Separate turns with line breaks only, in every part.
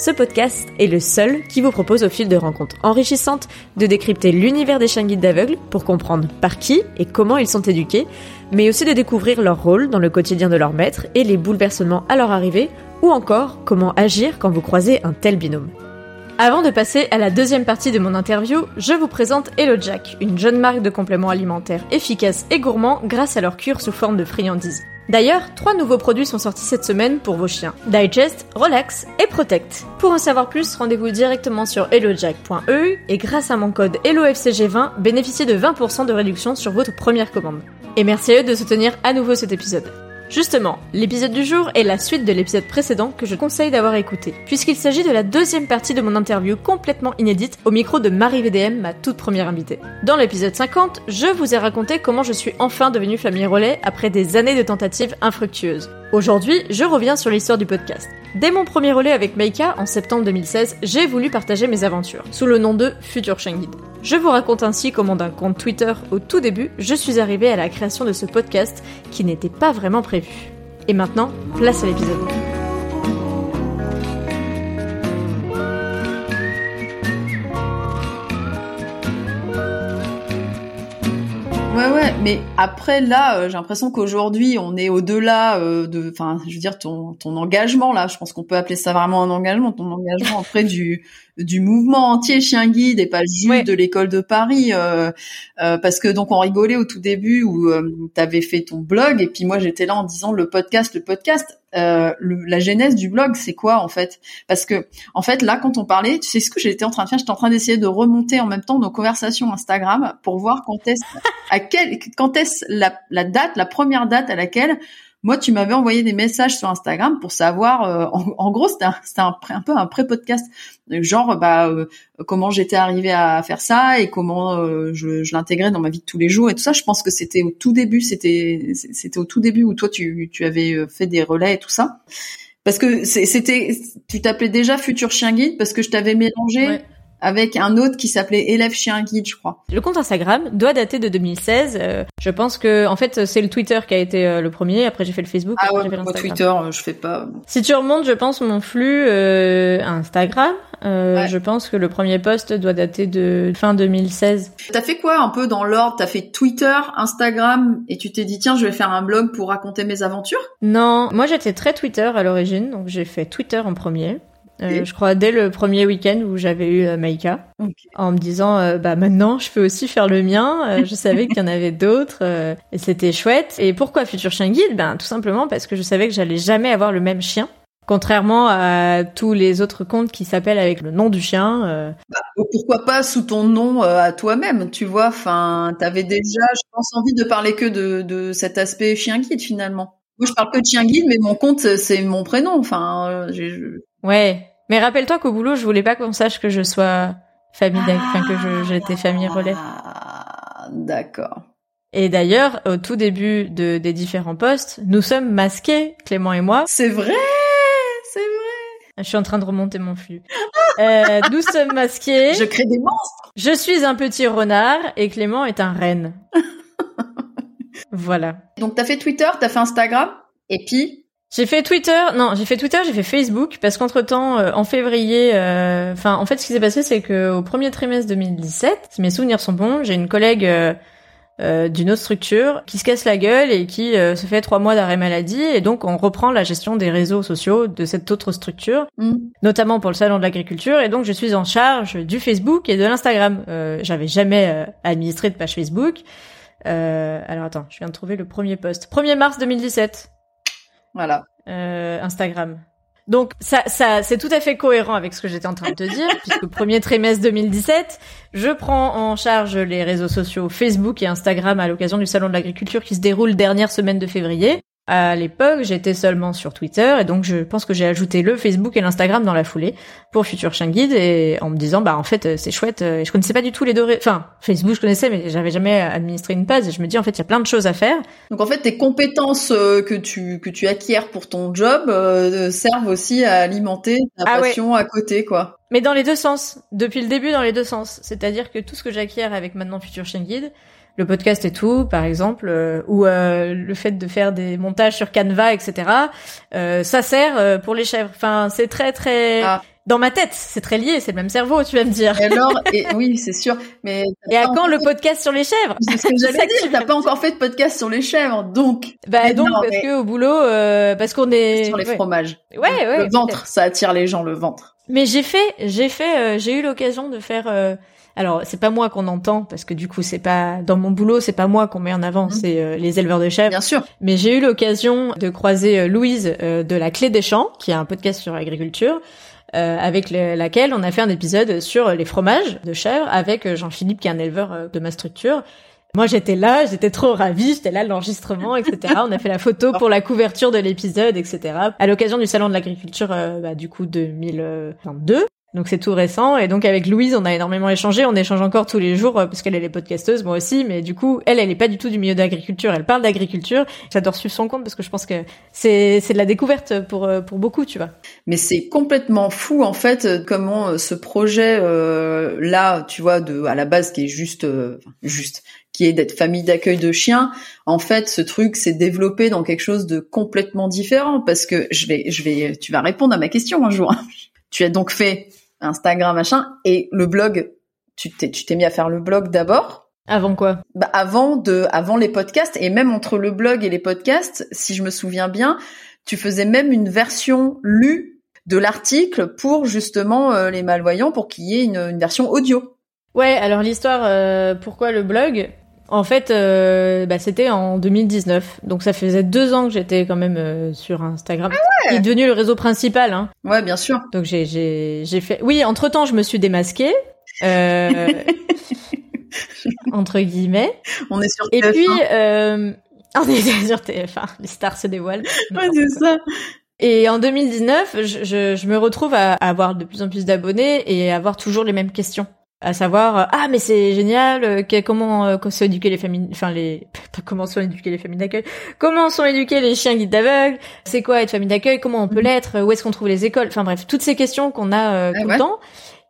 ce podcast est le seul qui vous propose au fil de rencontres enrichissantes de décrypter l'univers des chiens guides d'aveugles pour comprendre par qui et comment ils sont éduqués, mais aussi de découvrir leur rôle dans le quotidien de leur maître et les bouleversements à leur arrivée, ou encore comment agir quand vous croisez un tel binôme. Avant de passer à la deuxième partie de mon interview, je vous présente Hello Jack, une jeune marque de compléments alimentaires efficaces et gourmands grâce à leur cure sous forme de friandises. D'ailleurs, trois nouveaux produits sont sortis cette semaine pour vos chiens. Digest, Relax et Protect. Pour en savoir plus, rendez-vous directement sur hellojack.eu et grâce à mon code HelloFCG20, bénéficiez de 20% de réduction sur votre première commande. Et merci à eux de soutenir à nouveau cet épisode. Justement, l'épisode du jour est la suite de l'épisode précédent que je conseille d'avoir écouté, puisqu'il s'agit de la deuxième partie de mon interview complètement inédite au micro de Marie VDM, ma toute première invitée. Dans l'épisode 50, je vous ai raconté comment je suis enfin devenue famille relais après des années de tentatives infructueuses. Aujourd'hui, je reviens sur l'histoire du podcast. Dès mon premier relais avec Meika en septembre 2016, j'ai voulu partager mes aventures, sous le nom de Future Chien Je vous raconte ainsi comment d'un compte Twitter au tout début, je suis arrivée à la création de ce podcast qui n'était pas vraiment prévu. Et maintenant, place à l'épisode.
Mais après là, euh, j'ai l'impression qu'aujourd'hui, on est au-delà euh, de, enfin, je veux dire, ton, ton engagement là, je pense qu'on peut appeler ça vraiment un engagement, ton engagement auprès du, du mouvement entier chien guide et pas juste de l'école de Paris, euh, parce que donc on rigolait au tout début où tu avais fait ton blog et puis moi j'étais là en disant le podcast, le podcast. Euh, la genèse du blog, c'est quoi en fait? Parce que en fait là, quand on parlait, tu sais ce que j'étais en train de faire? J'étais en train d'essayer de remonter en même temps nos conversations Instagram pour voir quand est-ce, à quel, quand est-ce la, la date, la première date à laquelle moi, tu m'avais envoyé des messages sur Instagram pour savoir, euh, en, gros, c'était un, un, peu un pré-podcast, genre bah euh, comment j'étais arrivée à faire ça et comment euh, je, je l'intégrais dans ma vie de tous les jours et tout ça. Je pense que c'était au tout début, c'était au tout début où toi tu, tu avais fait des relais et tout ça. Parce que c'était, tu t'appelais déjà Futur Chien Guide parce que je t'avais mélangé avec un autre qui s'appelait Élève Chien Guide, je crois.
Le compte Instagram doit dater de 2016. Euh, je pense que, en fait, c'est le Twitter qui a été euh, le premier. Après, j'ai fait le Facebook.
Ah
ouais,
moi, Twitter, euh, je fais pas.
Si tu remontes, je pense, mon flux Instagram, je pense que le premier post doit dater de fin 2016.
T'as fait quoi un peu dans l'ordre? T'as fait Twitter, Instagram, et tu t'es dit, tiens, je vais faire un blog pour raconter mes aventures?
Non, moi j'étais très Twitter à l'origine, donc j'ai fait Twitter en premier. Euh, je crois dès le premier week-end où j'avais eu euh, Maïka, en me disant euh, bah maintenant je peux aussi faire le mien. je savais qu'il y en avait d'autres et c'était chouette. Et pourquoi Futur Chien Guide? Ben tout simplement parce que je savais que j'allais jamais avoir le même chien. Contrairement à tous les autres comptes qui s'appellent avec le nom du chien.
Bah, pourquoi pas sous ton nom à toi-même, tu vois Enfin, t'avais déjà, je pense, envie de parler que de, de cet aspect chien guide finalement. Moi, je parle que de chien guide, mais mon compte, c'est mon prénom. Enfin, j'ai.
Ouais, mais rappelle-toi qu'au boulot, je voulais pas qu'on sache que je sois famille, enfin que je, j'étais famille relais.
Ah, d'accord.
Et d'ailleurs, au tout début de, des différents postes, nous sommes masqués, Clément et moi.
C'est vrai, c'est vrai.
Je suis en train de remonter mon flux. euh, nous sommes masqués.
Je crée des monstres.
Je suis un petit renard et Clément est un renne. voilà.
Donc t'as fait Twitter, t'as fait Instagram, et puis
j'ai fait Twitter, non, j'ai fait Twitter, j'ai fait Facebook parce qu'entre temps, euh, en février, euh, enfin, en fait, ce qui s'est passé, c'est que au premier trimestre 2017, si mes souvenirs sont bons, j'ai une collègue euh, d'une autre structure qui se casse la gueule et qui se fait trois mois d'arrêt maladie et donc on reprend la gestion des réseaux sociaux de cette autre structure, mm. notamment pour le salon de l'agriculture et donc je suis en charge du Facebook et de l'Instagram. J'avais jamais administré de page Facebook. alors attends, je viens de trouver le premier post. 1er mars 2017.
Voilà.
Euh, Instagram. Donc ça, ça c'est tout à fait cohérent avec ce que j'étais en train de te dire, puisque premier trimestre 2017, je prends en charge les réseaux sociaux Facebook et Instagram à l'occasion du salon de l'agriculture qui se déroule dernière semaine de février. À l'époque, j'étais seulement sur Twitter et donc je pense que j'ai ajouté le Facebook et l'Instagram dans la foulée pour Future Chien Guide et en me disant bah en fait euh, c'est chouette. Et je connaissais pas du tout les deux. Enfin Facebook je connaissais mais j'avais jamais administré une page et je me dis en fait il y a plein de choses à faire.
Donc en fait tes compétences euh, que tu que tu acquiers pour ton job euh, servent aussi à alimenter ta ah passion à côté quoi.
Mais dans les deux sens. Depuis le début dans les deux sens. C'est-à-dire que tout ce que j'acquiers avec maintenant Future Chien Guide le podcast et tout, par exemple, euh, ou euh, le fait de faire des montages sur Canva, etc. Euh, ça sert pour les chèvres. Enfin, c'est très très ah. dans ma tête, c'est très lié, c'est le même cerveau, tu vas me dire.
Et alors, et, oui, c'est sûr. Mais
et à quand le podcast sur les chèvres?
C'est ce que j'allais dire. T'as pas encore fait de podcast sur les chèvres, donc.
Bah donc parce que au boulot, parce qu'on est
sur les fromages.
Ouais, ouais.
Le ventre, ça attire les gens, le ventre.
Mais j'ai fait, j'ai fait, j'ai eu l'occasion de faire alors c'est pas moi qu'on entend parce que du coup c'est pas dans mon boulot, c'est pas moi qu'on met en avant, mhm. c'est euh, les éleveurs de chèvres.
Bien sûr.
Mais j'ai eu l'occasion de croiser euh, Louise euh, de la Clé des Champs, qui a un podcast sur l'agriculture. avec laquelle on a fait un épisode sur les fromages de chèvres avec Jean-Philippe qui est un éleveur de ma structure. Moi j'étais là, j'étais trop ravie, j'étais là l'enregistrement, etc. on a fait la photo pour la couverture de l'épisode, etc. À l'occasion du salon de l'agriculture, bah, du coup 2022. Donc c'est tout récent et donc avec Louise on a énormément échangé, on échange encore tous les jours euh, parce qu'elle est podcasteuse, moi aussi, mais du coup elle elle est pas du tout du milieu d'agriculture, elle parle d'agriculture. J'adore suivre son compte parce que je pense que c'est c'est de la découverte pour euh, pour beaucoup, tu vois.
Mais c'est complètement fou en fait euh, comment ce projet là, tu vois, de à la base qui est juste juste qui est d'être famille d'accueil de chiens, en fait, ce truc s'est développé dans quelque chose de complètement différent parce que je vais je vais tu vas répondre à ma question un jour. tu as donc fait Instagram, machin, et le blog, tu t'es, tu t'es mis à faire le blog d'abord?
Avant quoi?
Bah avant de, avant les podcasts et même entre le blog et les podcasts, si je me souviens bien, tu faisais même une version lue de l'article pour justement euh, les malvoyants, pour qu'il y ait une, version audio.
Ouais, alors l'histoire, euh, pourquoi le blog? En fait, euh, bah, c'était en 2019, donc ça faisait deux ans que j'étais quand même euh, sur Instagram. Ah est devenu le réseau principal. Hein.
Ouais, bien sûr.
Donc j'ai j'ai j'ai fait. Oui, entre temps, je me suis démasquée. Euh... entre guillemets.
On est sur
TF1. Et puis, euh... on est sur TF1. Les stars se dévoilent.
Ouais, c'est ça.
Et en 2019, je, je, je me retrouve à avoir de plus en plus d'abonnés et à avoir toujours les mêmes questions à savoir euh, ah mais c'est génial euh, comment euh, sont éduquées les familles enfin les comment sont éduquées les familles d'accueil comment sont éduqués les chiens guides d'aveugle c'est quoi être famille d'accueil comment on peut mhm. l'être où est-ce qu'on trouve les écoles enfin bref toutes ces questions qu'on a euh, tout le temps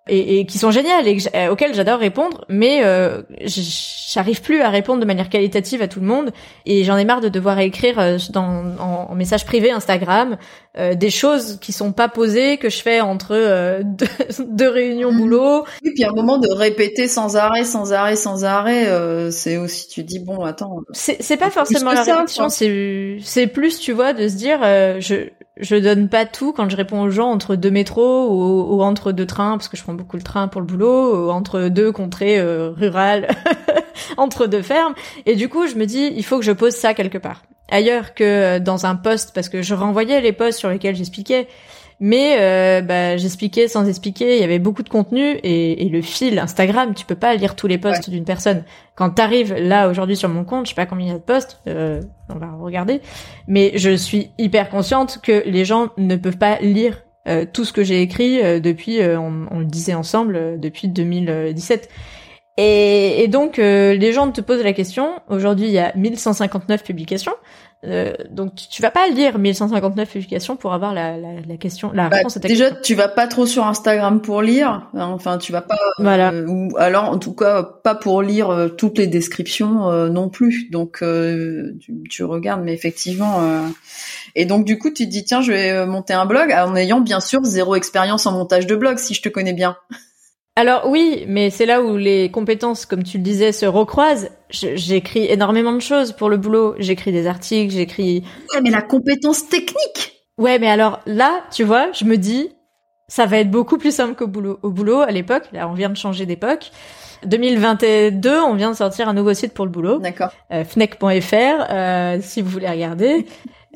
et, et, qui sont géniales et euh, auxquelles j'adore répondre, mais euh, j'arrive plus à répondre de manière qualitative à tout le monde et j'en ai marre de devoir écrire euh, dans, en, message privé Instagram euh, des choses qui sont pas posées que je fais entre deux, deux, réunions mhm. boulot.
Et puis à un moment de répéter sans arrêt, sans arrêt, sans arrêt, c'est aussi tu dis bon attends.
C'est pas forcément la réaction, c'est c'est plus tu vois de se dire je je donne pas tout quand je réponds aux gens entre deux métros ou, entre deux trains parce que je prends beaucoup le train pour le boulot ou entre deux contrées euh, rurales entre deux fermes. Et du coup je me dis il faut que je pose ça quelque part. Ailleurs que dans un poste parce que je renvoyais les posts sur lesquels j'expliquais. Mais euh, bah, j'expliquais sans expliquer, il y avait beaucoup de contenu et, le fil Instagram, tu peux pas lire tous les posts d'une personne. Quand t'arrives là aujourd'hui sur mon compte, je sais pas combien il y a de posts, euh, on va regarder, mais je suis hyper consciente que les gens ne peuvent pas lire euh, tout ce que j'ai écrit depuis, on, on, le disait ensemble, depuis 2017. Et, et donc les gens te posent la question. Aujourd'hui, il y a 1159 publications. Euh, donc tu vas pas lire 1159 publications pour avoir la, la, la question, la
bah, réponse à ta déjà, tu vas pas trop sur Instagram pour lire. Hein, enfin, tu vas pas.
Voilà.
Euh, ou alors, en tout cas, pas pour lire euh, toutes les descriptions non plus. Donc, tu, tu, regardes, mais effectivement. Et donc, du coup, tu te dis tiens, je vais monter un blog en ayant bien sûr zéro expérience en montage de blog, si je te connais bien.
Alors oui, mais c'est là où les compétences, comme tu le disais, se recroisent. J'écris énormément de choses pour le boulot. J'écris des articles, j'écris.
Ouais, mais la compétence technique.
Ouais, mais alors là, tu vois, je me dis, ça va être beaucoup plus simple qu'au boulot. Au boulot, à l'époque, là, on vient de changer d'époque. 2022, on vient de sortir un nouveau site pour le boulot.
D'accord.
Euh, Fnec.fr, euh, si vous voulez regarder.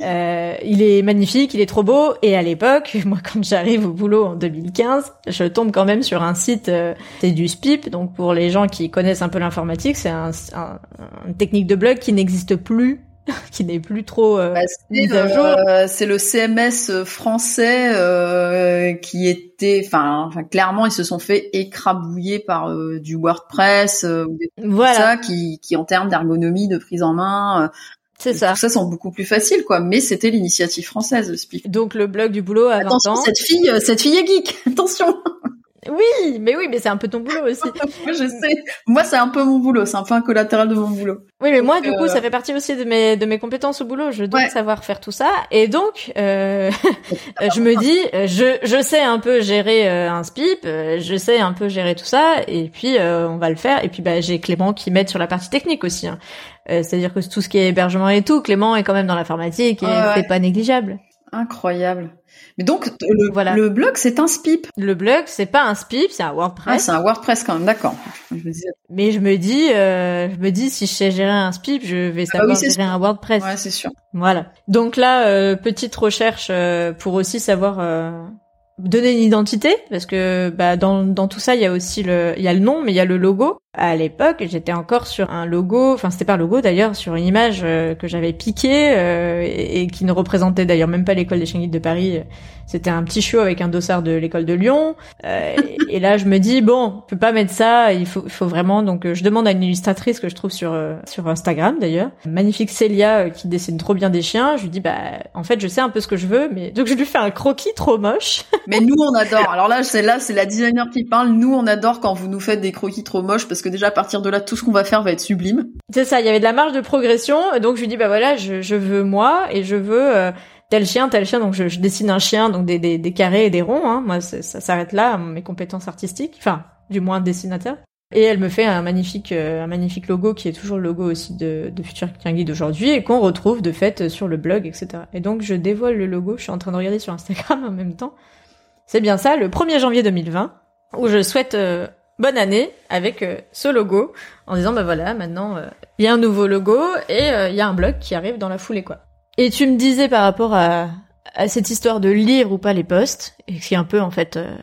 Euh, il est magnifique, il est trop beau. Et à l'époque, moi, quand j'arrive au boulot en 2015, je tombe quand même sur un site, euh, c'est du SPIP. Donc pour les gens qui connaissent un peu l'informatique, c'est un, un, une technique de blog qui n'existe plus qui n'est plus trop euh,
bah,
euh,
c'est le CMS français euh, qui était, enfin, clairement, ils se sont fait écrabouiller par euh, du WordPress, des voilà. ça, qui, qui en termes d'ergonomie, de prise en main,
c'est ça.
Tout ça sont beaucoup plus faciles, quoi. Mais c'était l'initiative française, le
Donc le blog du boulot à
Attention, cette fille, cette fille est geek. Attention.
Oui, mais oui, mais c'est un peu ton boulot aussi.
moi, je sais. Moi, c'est un peu mon boulot. C'est un peu un collatéral de mon boulot.
Oui, mais moi, du coup, ça fait partie aussi de mes de mes compétences au boulot. Je dois savoir faire tout ça, et donc, euh, je me dis, je je sais un peu gérer euh, un SPIP, euh, je sais un peu gérer tout ça, et puis on va le faire. Et puis, bah, j'ai Clément qui m'aide sur la partie technique aussi. Hein. C'est-à-dire que tout ce qui est hébergement et tout, Clément est quand même dans l'informatique et c'est pas négligeable.
Incroyable. Mais donc le, voilà. le blog c'est un SPIP.
Le blog c'est pas un SPIP, c'est un WordPress.
Ah, c'est un WordPress quand même, d'accord.
Mais je me dis, euh, je me dis si je sais gérer un SPIP, je vais ah savoir gérer un WordPress.
Ouais, c'est sûr.
Voilà. Donc là, euh, petite recherche euh, pour aussi savoir euh, donner une identité parce que bah dans dans tout ça il y a aussi le il y a le nom mais il y a le logo à l'époque j'étais encore sur un logo enfin c'était pas un logo d'ailleurs sur une image euh, que j'avais piqué euh, et, qui ne représentait d'ailleurs même pas l'école des chiens de Paris c'était un petit show avec un dossard de l'école de Lyon. Euh, et, là, je me dis bon, on peut pas mettre ça. Il faut, faut vraiment. Donc, euh, je demande à une illustratrice que je trouve sur euh, sur Instagram d'ailleurs, magnifique Célia qui dessine trop bien des chiens. Je lui dis bah, en fait, je sais un peu ce que je veux, mais donc je lui fais un croquis trop moche.
mais nous, on adore. Alors là, c'est là, c'est la designer qui parle. Nous, on adore quand vous nous faites des croquis trop moches parce que déjà à partir de là, tout ce qu'on va faire va être sublime.
C'est ça. Il y avait de la marge de progression. Donc je lui dis bah voilà, je, je veux moi et je veux tel chien, tel chien. Donc je, dessine un chien, donc des, des, carrés et des ronds. Hein. Moi, ça s'arrête là, mes compétences artistiques. Enfin, du moins dessinateur. Et elle me fait un magnifique, euh, un magnifique logo qui est toujours le logo aussi de, de Futur Guide d'aujourd'hui et qu'on retrouve de fait sur le blog, etc. Et donc je dévoile le logo. Je suis en train de regarder sur Instagram en même temps. C'est bien ça, le 1er janvier 2020, où je souhaite euh, bonne année avec euh, ce logo en disant bah voilà maintenant il y a un nouveau logo et il y a un blog qui arrive dans la foulée quoi. Et tu me disais par rapport à, à cette histoire de lire ou pas les posts, et qui est un peu en fait euh,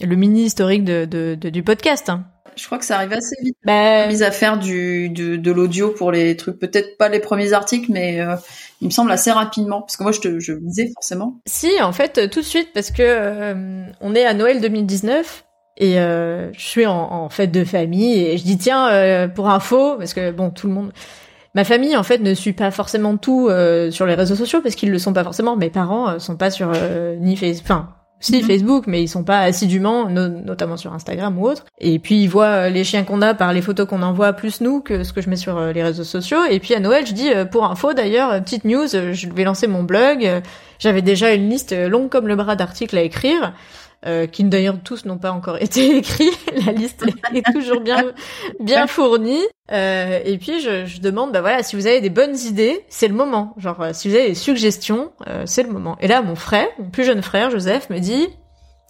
le mini historique de, de, du podcast. Hein.
Je crois que ça arrive assez vite. Bah... Mise à faire du, de, de l'audio pour les trucs, peut-être pas les premiers articles, mais euh, il me semble assez rapidement, parce que moi je te je lisais forcément.
Si, en fait, tout de suite, parce que euh, on est à Noël 2019. Et je suis en, en, fête de famille et je dis tiens pour info parce que bon tout le monde Ma famille, en fait, ne suit pas forcément tout euh, sur les réseaux sociaux parce qu'ils le sont pas forcément. Mes parents euh, sont pas sur euh, ni Facebook, enfin, si mhm. Facebook, mais ils sont pas assidûment, notamment sur Instagram ou autre. Et puis ils voient les chiens qu'on a par les photos qu'on envoie plus nous que ce que je mets sur les réseaux sociaux. Et puis à Noël, je dis pour info d'ailleurs, petite news, je vais lancer mon blog. J'avais déjà une liste longue comme le bras d'articles à écrire euh, qui d'ailleurs tous n'ont pas encore été écrits. La liste est toujours bien bien fournie. Euh, et puis je, je, demande, bah voilà, si vous avez des bonnes idées, c'est le moment. Genre, euh, si vous avez des suggestions, euh, c'est le moment. Et là, mon frère, mon plus jeune frère, Joseph, me dit,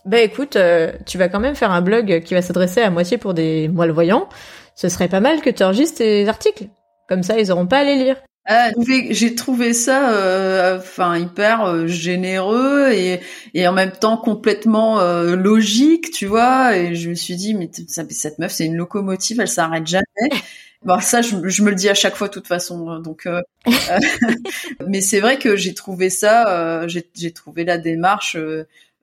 bah écoute, euh, tu vas quand même faire un blog qui va s'adresser à moitié pour des malvoyants. Ce serait pas mal que tu enregistres tes articles. Comme ça, ils auront pas à les lire.
Ah, j'ai trouvé ça euh, enfin hyper euh, généreux et, et en même temps complètement euh, logique, tu vois. Et je me suis dit mais cette meuf c'est une locomotive, elle s'arrête jamais. Bon, ça, je, je, me le dis à chaque fois, de toute façon. Hein, donc, mais c'est vrai que j'ai trouvé ça, j'ai trouvé la démarche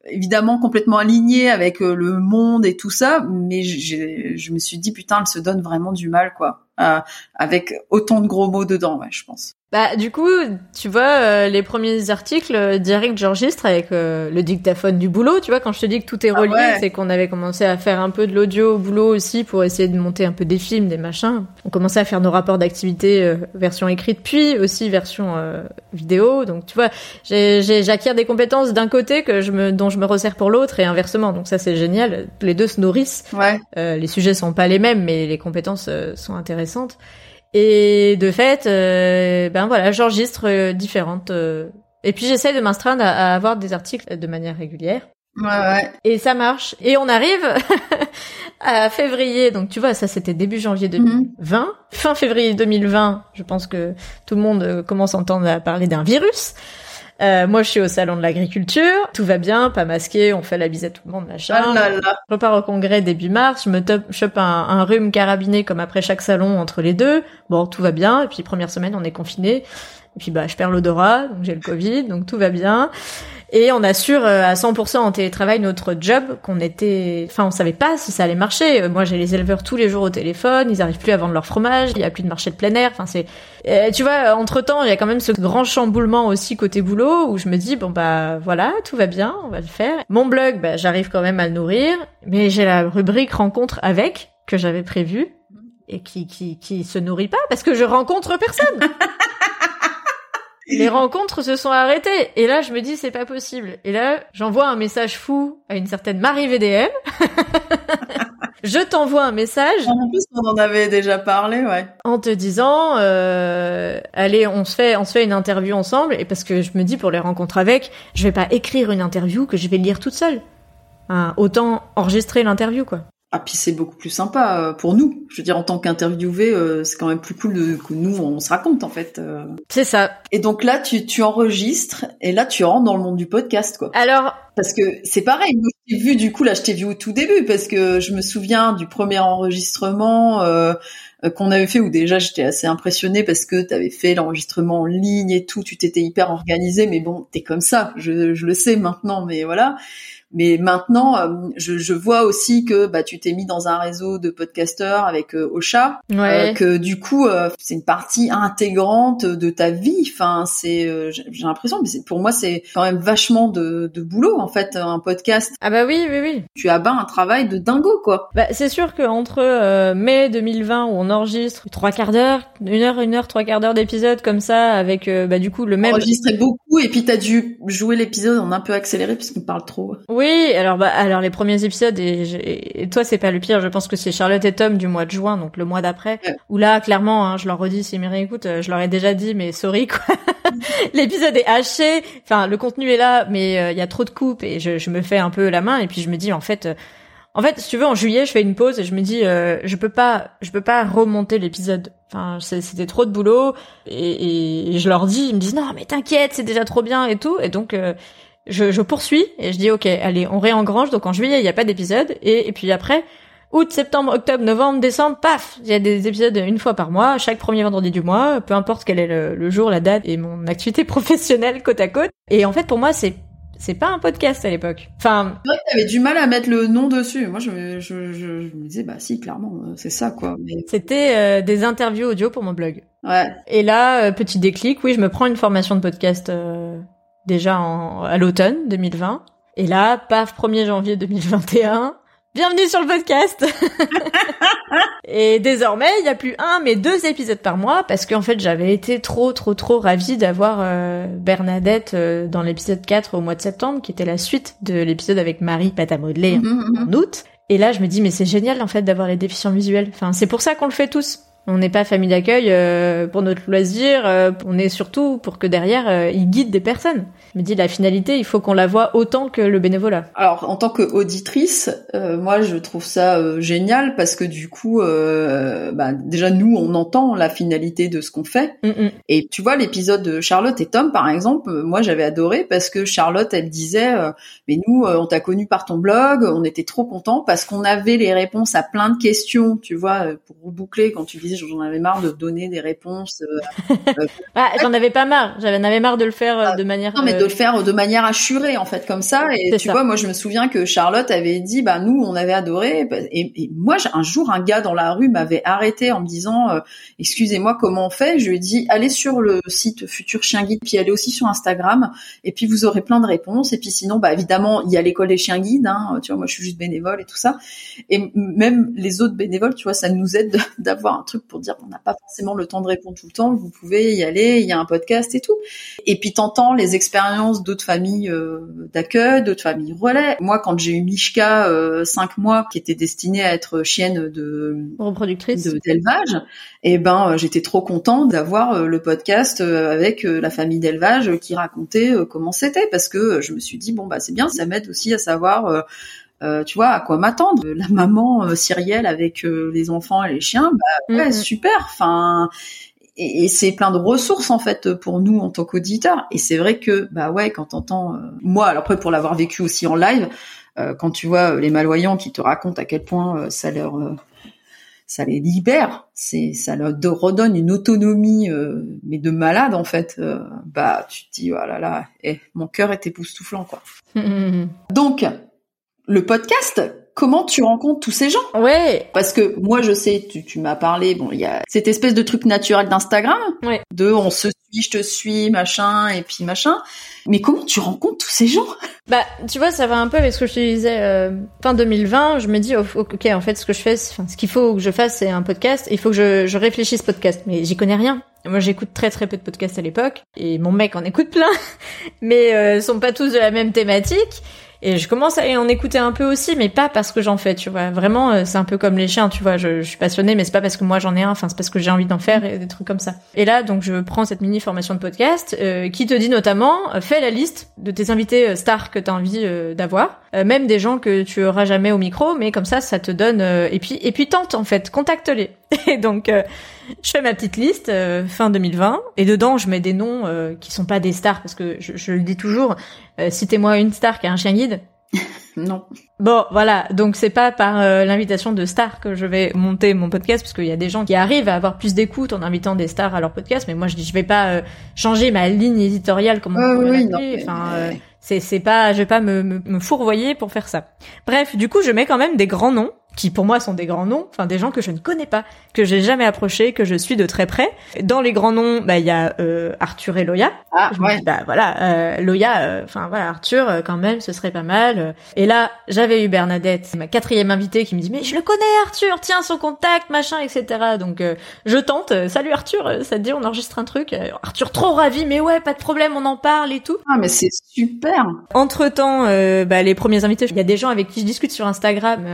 évidemment complètement alignée avec le monde et tout ça, mais je me suis dit putain, elle se donne vraiment du mal, quoi. Euh, avec autant de gros mots dedans, ouais, je pense.
Bah du coup, tu vois, euh, les premiers articles euh, direct j'enregistre avec euh, le dictaphone du boulot, tu vois, quand je te dis que tout est ah relié, c'est qu'on avait commencé à faire un peu de l'audio au boulot aussi pour essayer de monter un peu des films, des machins. On commençait à faire nos rapports d'activité version écrite puis aussi version vidéo. Donc tu vois, j'acquiers des compétences d'un côté que je me dont je me resserre pour l'autre et inversement. Donc ça c'est génial, les deux se nourrissent.
Ouais.
les sujets sont pas les mêmes mais les compétences sont intéressantes. Et de fait, euh, ben voilà, j'enregistre euh, différentes. Euh, et puis j'essaie de m'instreindre à, avoir des articles de manière régulière.
Ouais, ouais.
Et ça marche. Et on arrive à février. Donc tu vois, ça c'était début janvier 2020. Mhm. Fin février 2020, je pense que tout le monde commence à entendre parler d'un virus. Euh, moi, je suis au salon de l'agriculture. Tout va bien, pas masqué, on fait la bise à tout le monde, machin.
Ah là là.
Je repars au congrès début mars, je me top, chope un, un rhume carabiné comme après chaque salon entre les deux. Bon, tout va bien. Et puis première semaine, on est confiné. Et puis bah, je perds l'odorat, donc j'ai le Covid, donc tout va bien. Et on assure euh, à 100% en télétravail notre job qu'on était, enfin on savait pas si ça allait marcher. Euh, moi j'ai les éleveurs tous les jours au téléphone, ils arrivent plus à vendre leur fromage, il y a plus de marché de plein air. Enfin c'est, euh, tu vois, entre temps il y a quand même ce grand chamboulement aussi côté boulot où je me dis bon bah voilà tout va bien, on va le faire. Mon blog, bah, j'arrive quand même à le nourrir, mais j'ai la rubrique rencontre avec que j'avais prévue et qui qui qui se nourrit pas parce que je rencontre personne. les rencontres se sont arrêtées. Et là, je me dis, c'est pas possible. Et là, j'envoie un message fou à une certaine Marie VDM. je t'envoie un message.
En plus, on en avait déjà parlé, ouais.
En te disant, euh, allez, on se fait, on se fait une interview ensemble. Et parce que je me dis, pour les rencontres avec, je vais pas écrire une interview que je vais lire toute seule. Hein, autant enregistrer l'interview, quoi.
Ah puis c'est beaucoup plus sympa euh, pour nous. Je veux dire en tant qu'interviewé, euh, c'est quand même plus cool de, que nous on se raconte en fait. euh.
C'est ça.
Et donc là tu tu enregistres et là tu rentres dans le monde du podcast quoi.
Alors,
Parce que c'est pareil. Moi je t'ai vu du coup là je t'ai vu au tout début parce que je me souviens du premier enregistrement euh, qu'on avait fait où déjà j'étais assez impressionnée parce que t'avais fait l'enregistrement en ligne et tout. Tu t'étais hyper organisé mais bon t'es comme ça. Je je le sais maintenant mais voilà. Mais maintenant, euh, je, je vois aussi que bah, tu t'es mis dans un réseau de podcasteurs avec euh, Ocha,
ouais.
euh, que du coup, euh, c'est une partie intégrante de ta vie. Enfin, c'est, euh, j'ai l'impression, mais pour moi, c'est quand même vachement de, de boulot en fait, un podcast.
ah bah oui, oui, oui.
Tu abats un travail de dingo, quoi.
Bah, c'est sûr que entre euh, mai 2020 où on enregistre trois quarts d'heure, une heure, une heure, trois quarts d'heure d'épisode comme ça, avec euh, bah du coup le même.
Enregistré beaucoup et puis t'as dû jouer l'épisode en un peu accéléré puisqu'on parle trop.
Oui, alors bah alors les premiers épisodes et, et toi c'est pas le pire, je pense que c'est Charlotte et Tom du mois de juin, donc le mois d'après,
Ouais.
où là clairement, hein, je leur redis s'ils me réécoutent, euh, je leur ai déjà dit mais sorry quoi. L'épisode est haché, enfin le contenu est là, mais euh, il y a trop de coupes et je, je me fais un peu la main et puis je me dis en fait. euh, en fait, si tu veux, en juillet, je fais une pause et je me dis, euh, je peux pas, je peux pas remonter l'épisode. Enfin, c'est- c'était trop de boulot et, et- et je leur dis, ils me disent non, mais t'inquiète, c'est déjà trop bien et tout. Et donc, euh, je, je poursuis et je dis, ok, allez, on réengrange. Donc en juillet, il y a pas d'épisode et, et puis après, août, septembre, octobre, novembre, décembre, paf, il y a des épisodes une fois par mois, chaque premier vendredi du mois, peu importe quel est le, le jour, la date et mon activité professionnelle côte à côte. Et en fait, pour moi, c'est c'est pas un podcast à l'époque. Enfin,
que t'avais du mal à mettre le nom dessus. Moi, je, me- je, je, je me disais, bah si, clairement, euh, c'est ça, quoi. Mais
c'était euh, des interviews audio pour mon blog.
ouais.
Et là, euh, petit déclic, oui, je me prends une formation de podcast euh, déjà en, à l'automne 2020. Et là, paf, 1er janvier 2021. Bienvenue sur le podcast. et désormais, il n'y a plus un, mais deux épisodes par mois parce qu'en fait, j'avais été trop, trop, trop ravie d'avoir euh, Bernadette euh, dans l'épisode 4 au mois de septembre, qui était la suite de l'épisode avec Marie pâte à modeler
Mhm, mhm.
en août. Et là, je me dis, mais c'est génial en fait d'avoir les déficients visuels. Enfin, c'est pour ça qu'on le fait tous. On n'est pas famille d'accueil euh, pour notre loisir. euh, on est surtout pour que derrière, euh, ils guident des personnes. Je me dis, la finalité, il faut qu'on la voit autant que le bénévolat.
Alors, en tant qu'auditrice, euh, moi, je trouve ça euh, génial parce que du coup, euh, bah, déjà nous, on entend la finalité de ce qu'on fait.
Mm, mm.
Et tu vois, l'épisode de Charlotte et Tom, par exemple, moi, j'avais adoré parce que Charlotte, elle disait, euh, mais nous, euh, on t'a connu par ton blog, on était trop contents parce qu'on avait les réponses à plein de questions. Tu vois, pour reboucler, quand tu disais, j'en avais marre de donner des réponses. euh,
Ah, j'en avais pas marre. J'en avais marre de le faire euh, de manière.
Non, mais de
euh,
le faire de manière assurée, en fait, comme ça. Et tu
ça.
vois, moi, je me souviens que Charlotte avait dit, bah, nous, on avait adoré. Et, et moi, un jour, un gars dans la rue m'avait arrêté en me disant, euh, excusez-moi, comment on fait? Je lui ai dit, allez sur le site Futur Chien Guide, puis allez aussi sur Instagram. Et puis, vous aurez plein de réponses. Et puis, sinon, bah, évidemment, il y a l'école des chiens guides, hein. Tu vois, moi, je suis juste bénévole et tout ça. Et même les autres bénévoles, tu vois, ça nous aide d'avoir un truc pour dire, on n'a pas forcément le temps de répondre tout le temps. Vous pouvez y aller. Il y a un podcast et tout. Et puis t'entends les expériences d'autres familles euh, d'accueil, d'autres familles relais. Moi, quand j'ai eu Mishka, euh, cinq mois, qui était destinée à être chienne de
reproductrice.
d'élevage, et ben euh, j'étais trop contente d'avoir euh, le podcast avec la famille d'élevage qui racontait comment c'était, parce que je me suis dit bon bah c'est bien, ça m'aide aussi à savoir. Euh, euh, tu vois à quoi m'attendre La maman euh, Cyrielle avec euh, les enfants et les chiens, bah ouais super. Enfin, et, c'est plein de ressources en fait pour nous en tant qu'auditeurs. Et c'est vrai que bah ouais, quand t'entends, moi, alors après pour l'avoir vécu aussi en live, quand tu vois les malvoyants qui te racontent à quel point ça leur ça les libère, c'est ça leur redonne une autonomie euh, mais de malade en fait. Euh, bah tu te dis oh là là, eh, mon cœur est époustouflant quoi. Donc le podcast, comment tu rencontres tous ces gens?
Ouais.
Parce que moi je sais, tu, tu m'as parlé, bon il y a cette espèce de truc naturel d'Instagram,
ouais.
de on se suit, je te suis, machin et puis machin. Mais comment tu rencontres tous ces gens?
Bah, tu vois, ça va un peu avec ce que je te disais euh, fin 2020. Je me dis, oh, ok, en fait, ce que je fais, ce qu'il faut que je fasse, c'est un podcast. Il faut que je, je réfléchisse podcast, mais j'y connais rien. Moi, j'écoute très très peu de podcasts à l'époque, et mon mec en écoute plein, mais euh, sont pas tous de la même thématique. Et je commence à en écouter un peu aussi, mais pas parce que j'en fais, tu vois. Vraiment, euh, c'est un peu comme les chiens, tu vois. Je, suis passionnée, mais c'est pas parce que moi j'en ai un. Enfin, c'est parce que j'ai envie d'en faire et des trucs comme ça. Et là, donc, je prends cette mini formation de podcast euh, qui te dit notamment, euh, fais la liste de tes invités stars que tu as envie d'avoir, même des gens que tu auras jamais au micro, mais comme ça, ça te donne. et puis, et puis tente en fait, contacte-les. Et donc, je fais ma petite liste fin 2020 et dedans je mets des noms qui sont pas des stars parce que je, je le dis toujours euh, citez-moi une star qui a un chien guide.
non.
Bon, voilà. Donc c'est pas par euh, l'invitation de stars que je vais monter mon podcast, parce qu'il y a des gens qui arrivent à avoir plus d'écoute en invitant des stars à leur podcast. Mais moi, je dis, je vais pas euh, changer ma ligne éditoriale comme on pourrait oui, Enfin, c'est c'est pas, je vais pas me, me, me fourvoyer pour faire ça. Bref, du coup, je mets quand même des grands noms qui pour moi sont des grands noms, enfin des gens que je ne connais pas, que j'ai jamais approché, que je suis de très près. Dans les grands noms, bah il y a euh, Arthur et Loya.
Ah ouais.
bah voilà, euh, Loya, euh, enfin voilà Arthur euh, quand même, ce serait pas mal. Et là j'avais eu Bernadette, ma quatrième invitée, qui me dit mais je le connais Arthur, tiens son contact, machin, etc. Donc je tente. Salut Arthur, ça te dit on enregistre un truc Arthur trop ravi, mais ouais pas de problème, on en parle et tout.
Ah mais c'est super.
Entre temps, bah, les premiers invités, il y a des gens avec qui je discute sur Instagram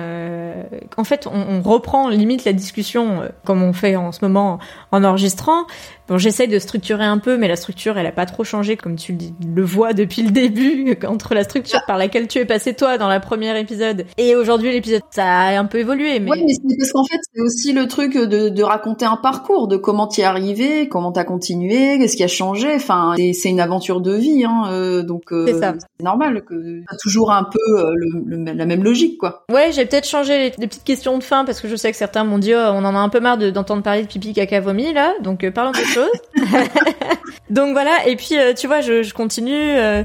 en fait, on, reprend limite la discussion euh, comme on fait en ce moment en enregistrant. Bon, j'essaye de structurer un peu, mais la structure, elle a pas trop changé, comme tu le vois depuis le début, entre la structure par laquelle tu es passé toi dans la première épisode et aujourd'hui l'épisode, ça a un peu évolué. Mais...
Oui, mais c'est parce qu'en fait, c'est aussi le truc de, de raconter un parcours, de comment tu es arrivé, comment t'as continué, qu'est-ce qui a changé. Enfin, c'est une aventure de vie, hein, euh, donc euh, c'est normal que t'as toujours un peu euh, le, la même logique, quoi.
Ouais, j'ai peut-être changé les, petites questions de fin parce que je sais que certains m'ont dit, oh, on en a un peu marre d'entendre parler de pipi, caca, vomi là, donc parlons d'autre Donc voilà, et puis euh, tu vois, je, je continue. Euh,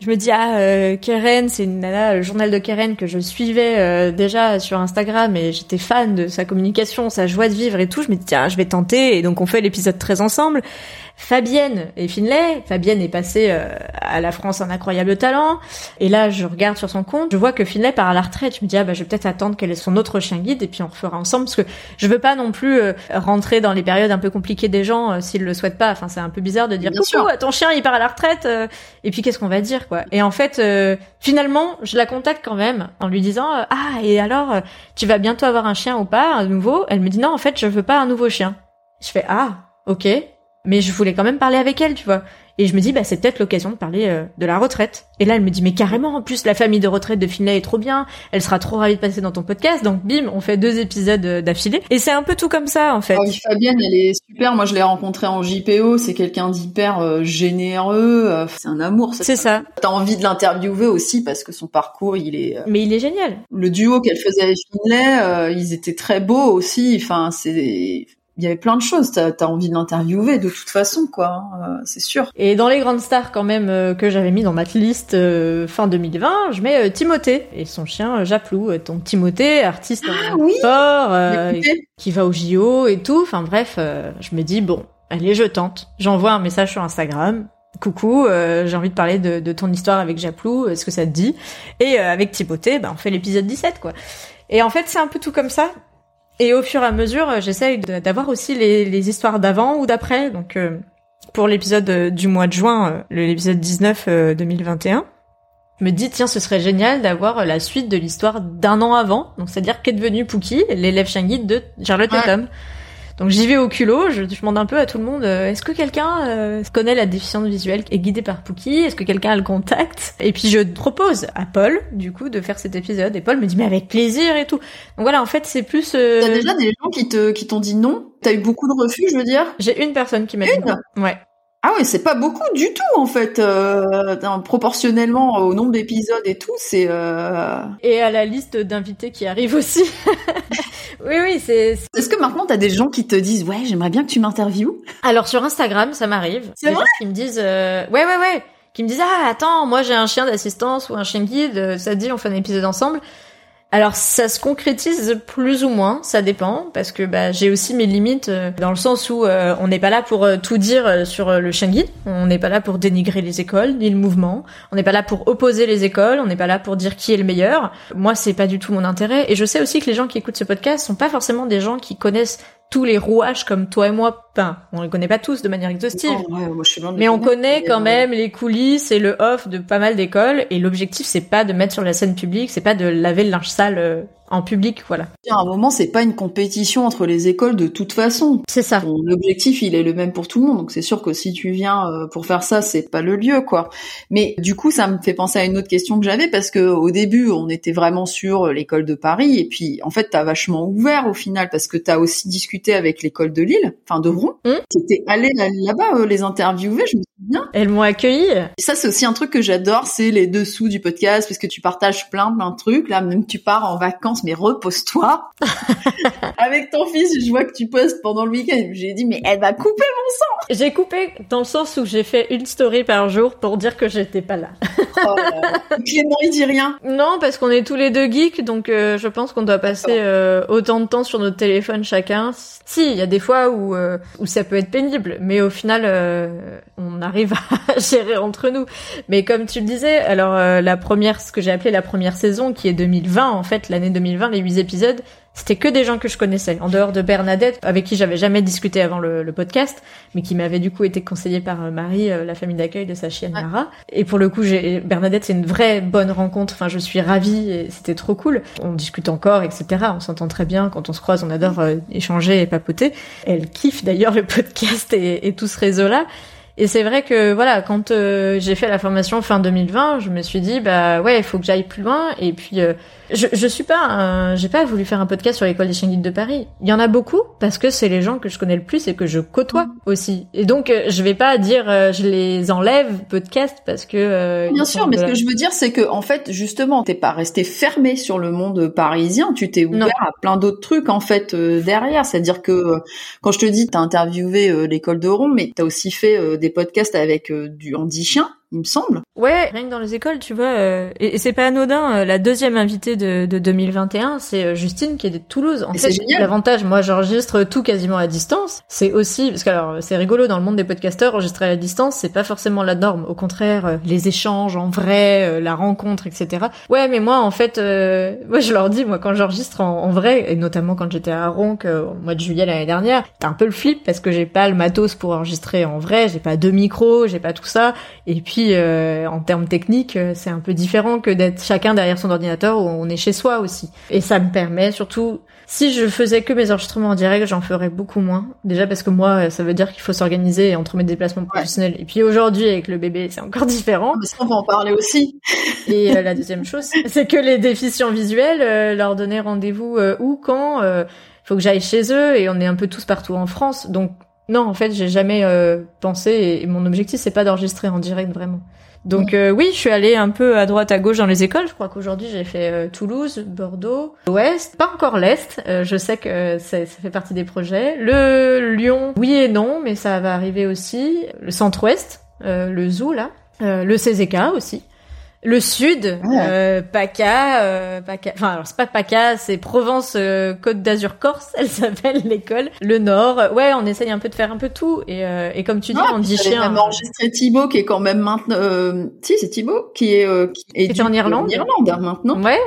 je me dis ah euh, Keren, c'est une nana, le journal de Keren que je suivais déjà sur Instagram et j'étais fan de sa communication, sa joie de vivre et tout. Je me dis tiens, je vais tenter et donc on fait l'épisode 13 ensemble. Fabienne et Finlay. Fabienne est passée euh, à la France un incroyable talent. Et là, je regarde sur son compte, je vois que Finlay part à la retraite. Je me dis, ah bah, je vais peut-être attendre qu'elle ait son autre chien guide et puis on refera ensemble parce que je veux pas non plus euh, rentrer dans les périodes un peu compliquées des gens euh, s'ils le souhaitent pas. Enfin, c'est un peu bizarre de dire, coucou, ton chien, il part à la retraite. et puis, qu'est-ce qu'on va dire, quoi? Et en fait, finalement, je la contacte quand même en lui disant, ah, et alors, tu vas bientôt avoir un chien ou pas, un nouveau? Elle me dit, non, en fait, je veux pas un nouveau chien. Je fais, ah, ok mais je voulais quand même parler avec elle, tu vois. Et je me dis, bah, c'est peut-être l'occasion de parler euh, de la retraite. Et là, elle me dit, mais carrément, en plus, la famille de retraite de Finlay est trop bien. Elle sera trop ravie de passer dans ton podcast. Donc, bim, on fait deux épisodes euh, d'affilée. Et c'est un peu tout comme ça, en fait.
Ah oui, Fabienne, elle est super. Moi, je l'ai rencontrée en JPO. C'est quelqu'un d'hyper euh, généreux. c'est un amour.
C'est ça.
T'as envie de l'interviewer aussi parce que son parcours, il est...
mais il est génial.
Le duo qu'elle faisait avec Finlay, ils étaient très beaux aussi. Enfin, c'est il y avait plein de choses. T'as as envie de l'interviewer de toute façon, quoi. Hein, euh, c'est sûr.
Et dans les grandes stars quand même euh, que j'avais mis dans ma liste euh, fin 2020, je mets Timothée et son chien Japlou. Donc Timothée, artiste
ah, oui
sport, qui va au JO et tout. Enfin bref, je me dis bon, allez, je tente. J'envoie un message sur Instagram. Coucou, j'ai envie de parler de, de, ton histoire avec Japlou. Est-ce que ça te dit Et avec Timothée, bah, on fait l'épisode 17, quoi. Et en fait, c'est un peu tout comme ça. Et au fur et à mesure, euh, j'essaye d'avoir aussi les, les histoires d'avant ou d'après. Donc euh, pour l'épisode euh, du mois de juin, l'épisode 19 2021, je me dis tiens ce serait génial d'avoir la suite de l'histoire d'un an avant. Donc c'est-à-dire qu'est devenu Pookie, l'élève chien guide de Charlotte et Tom. Donc j'y vais au culot, je, demande un peu à tout le monde, euh, est-ce que quelqu'un euh, connaît la déficience visuelle et guidée par Pookie? Est-ce que quelqu'un a le contact? Et puis je propose à Paul, du coup, de faire cet épisode. Et Paul me dit, mais avec plaisir et tout. Donc voilà, en fait, c'est plus... Euh...
T'as déjà des gens qui te qui t'ont dit non? T'as eu beaucoup de refus, je veux dire?
J'ai une personne qui m'a dit non. Ouais.
Ah oui, c'est pas beaucoup du tout en fait, euh, proportionnellement au nombre d'épisodes et tout, c'est. Euh...
Et à la liste d'invités qui arrivent aussi. oui, oui, c'est.
Est-ce que maintenant t'as des gens qui te disent ouais, j'aimerais bien que tu m'interviewes
Alors sur Instagram, ça m'arrive.
C'est vrai?
Qui me disent euh... ouais, ouais, ouais, qui me disent ah attends, moi j'ai un chien d'assistance ou un chien guide, ça dit on fait un épisode ensemble. Alors ça se concrétise plus ou moins, ça dépend, parce que bah, j'ai aussi mes limites euh, dans le sens où euh, on n'est pas là pour euh, tout dire sur le guide, on n'est pas là pour dénigrer les écoles ni le mouvement, on n'est pas là pour opposer les écoles, on n'est pas là pour dire qui est le meilleur. Moi c'est pas du tout mon intérêt, et je sais aussi que les gens qui écoutent ce podcast sont pas forcément des gens qui connaissent tous les rouages comme toi et moi. Enfin, on les connaît pas tous de manière exhaustive. mais on connaît quand même les coulisses et le off de pas mal d'écoles. Et l'objectif, c'est pas de mettre sur la scène publique, c'est pas de laver le linge sale euh, en public, voilà.
À un moment, c'est pas une compétition entre les écoles de toute façon.
C'est ça.
L'objectif, il est le même pour tout le monde. Donc c'est sûr que si tu viens euh, pour faire ça, c'est pas le lieu, quoi. Mais du coup, ça me fait penser à une autre question que j'avais parce que au début, on était vraiment sur l'école de Paris et puis en fait, t'as vachement ouvert au final parce que t'as aussi discuté avec l'école de Lille, enfin de Rouen, mmh. qui était allé là-bas euh, les interviewer. Je me souviens.
Elles m'ont accueilli.
Ça, c'est aussi un truc que j'adore, c'est les dessous du podcast parce que tu partages plein plein de trucs. Là, même tu pars en vacances mais repose-toi. Avec ton fils, je vois que tu postes pendant le week-end. J'ai dit, mais elle va couper mon sang.
J'ai coupé dans le sens où j'ai fait une story par jour pour dire que j'étais pas là.
oh, Clément, il dit rien.
Non, parce qu'on est tous les deux geeks, donc euh, je pense qu'on doit passer euh, autant de temps sur notre téléphone chacun. Si, il y a des fois où, euh, où ça peut être pénible, mais au final, on arrive à gérer entre nous. Mais comme tu le disais, alors la première, ce que j'ai appelé la première saison, qui est 2020, en fait, l'année 2020, les huit épisodes, c'était que des gens que je connaissais, en dehors de Bernadette, avec qui j'avais jamais discuté avant le, podcast, mais qui m'avait du coup été conseillé par euh, Marie, euh, la famille d'accueil de sa chienne Lara. Et pour le coup, j'ai Bernadette, c'est une vraie bonne rencontre. Enfin, je suis ravie et c'était trop cool. On discute encore, etc. On s'entend très bien. Quand on se croise, on adore euh, échanger et papoter. Elle kiffe d'ailleurs le podcast et tout ce réseau-là. Et c'est vrai que voilà, quand euh, j'ai fait la formation fin 2020, je me suis dit bah ouais, il faut que j'aille plus loin. Et puis euh, je, je suis pas, j'ai pas voulu faire un podcast sur l'école des chiens guides de Paris. Il y en a beaucoup parce que c'est les gens que je connais le plus et que je côtoie mm. aussi. Et donc euh, je vais pas dire je les enlève podcast parce que
bien sûr, mais ce que je veux dire c'est que en fait justement t'es pas resté fermé sur le monde parisien, tu t'es ouvert à plein d'autres trucs en fait derrière. C'est-à-dire que quand je te dis t'as interviewé l'école de Rome, mais t'as aussi fait des podcasts avec euh, du handi chien il me semble.
Ouais, rien que dans les écoles, tu vois, euh, et, c'est pas anodin. Euh, la deuxième invitée de, de 2021, c'est euh, Justine qui est de Toulouse. En fait, l'avantage, moi, j'enregistre tout quasiment à distance. C'est aussi parce que alors c'est rigolo dans le monde des podcasteurs, enregistrer à distance, c'est pas forcément la norme. Au contraire, les échanges en vrai, la rencontre, etc. Ouais, mais moi, en fait, moi, je leur dis, moi, quand j'enregistre en, vrai, et notamment quand j'étais à Ronc au mois de juillet l'année dernière, t'as un peu le flip parce que j'ai pas le matos pour enregistrer en vrai, j'ai pas deux micros, j'ai pas tout ça, et puis euh, en termes techniques, euh, c'est un peu différent que d'être chacun derrière son ordinateur où on est chez soi aussi. Et ça me permet surtout, si je faisais que mes enregistrements en direct, j'en ferais beaucoup moins. Déjà parce que moi, ça veut dire qu'il faut s'organiser entre mes déplacements professionnels. Et puis aujourd'hui, avec le bébé, c'est encore différent.
Mais ça, on va en parler aussi.
Et euh, la deuxième chose, c'est que les déficients visuels, leur donner rendez-vous où, quand, faut que j'aille chez eux et on est un peu tous partout en France. Donc non, en fait, j'ai jamais euh, pensé et, mon objectif c'est pas d'enregistrer en direct vraiment. Donc euh, oui, je suis allée un peu à droite à gauche dans les écoles. Je crois qu'aujourd'hui j'ai fait euh, Toulouse, Bordeaux, l'Ouest, pas encore l'Est. je sais que ça, ça, fait partie des projets. Le Lyon, oui et non, mais ça va arriver aussi. Le Centre-Ouest, le Zoo là, le CZK aussi. Le sud, euh, PACA, euh, PACA, enfin alors c'est pas PACA, c'est Provence euh, Côte d'Azur Corse, elle s'appelle l'école. Le nord, euh, ouais, on essaye un peu de faire un peu tout et, euh, et comme tu dis, on dit chien.
même enregistré Thibaut qui est quand même maintenant, si c'est Thibaut qui est qui
est, en Irlande.
En Irlande hein, maintenant.
Ouais.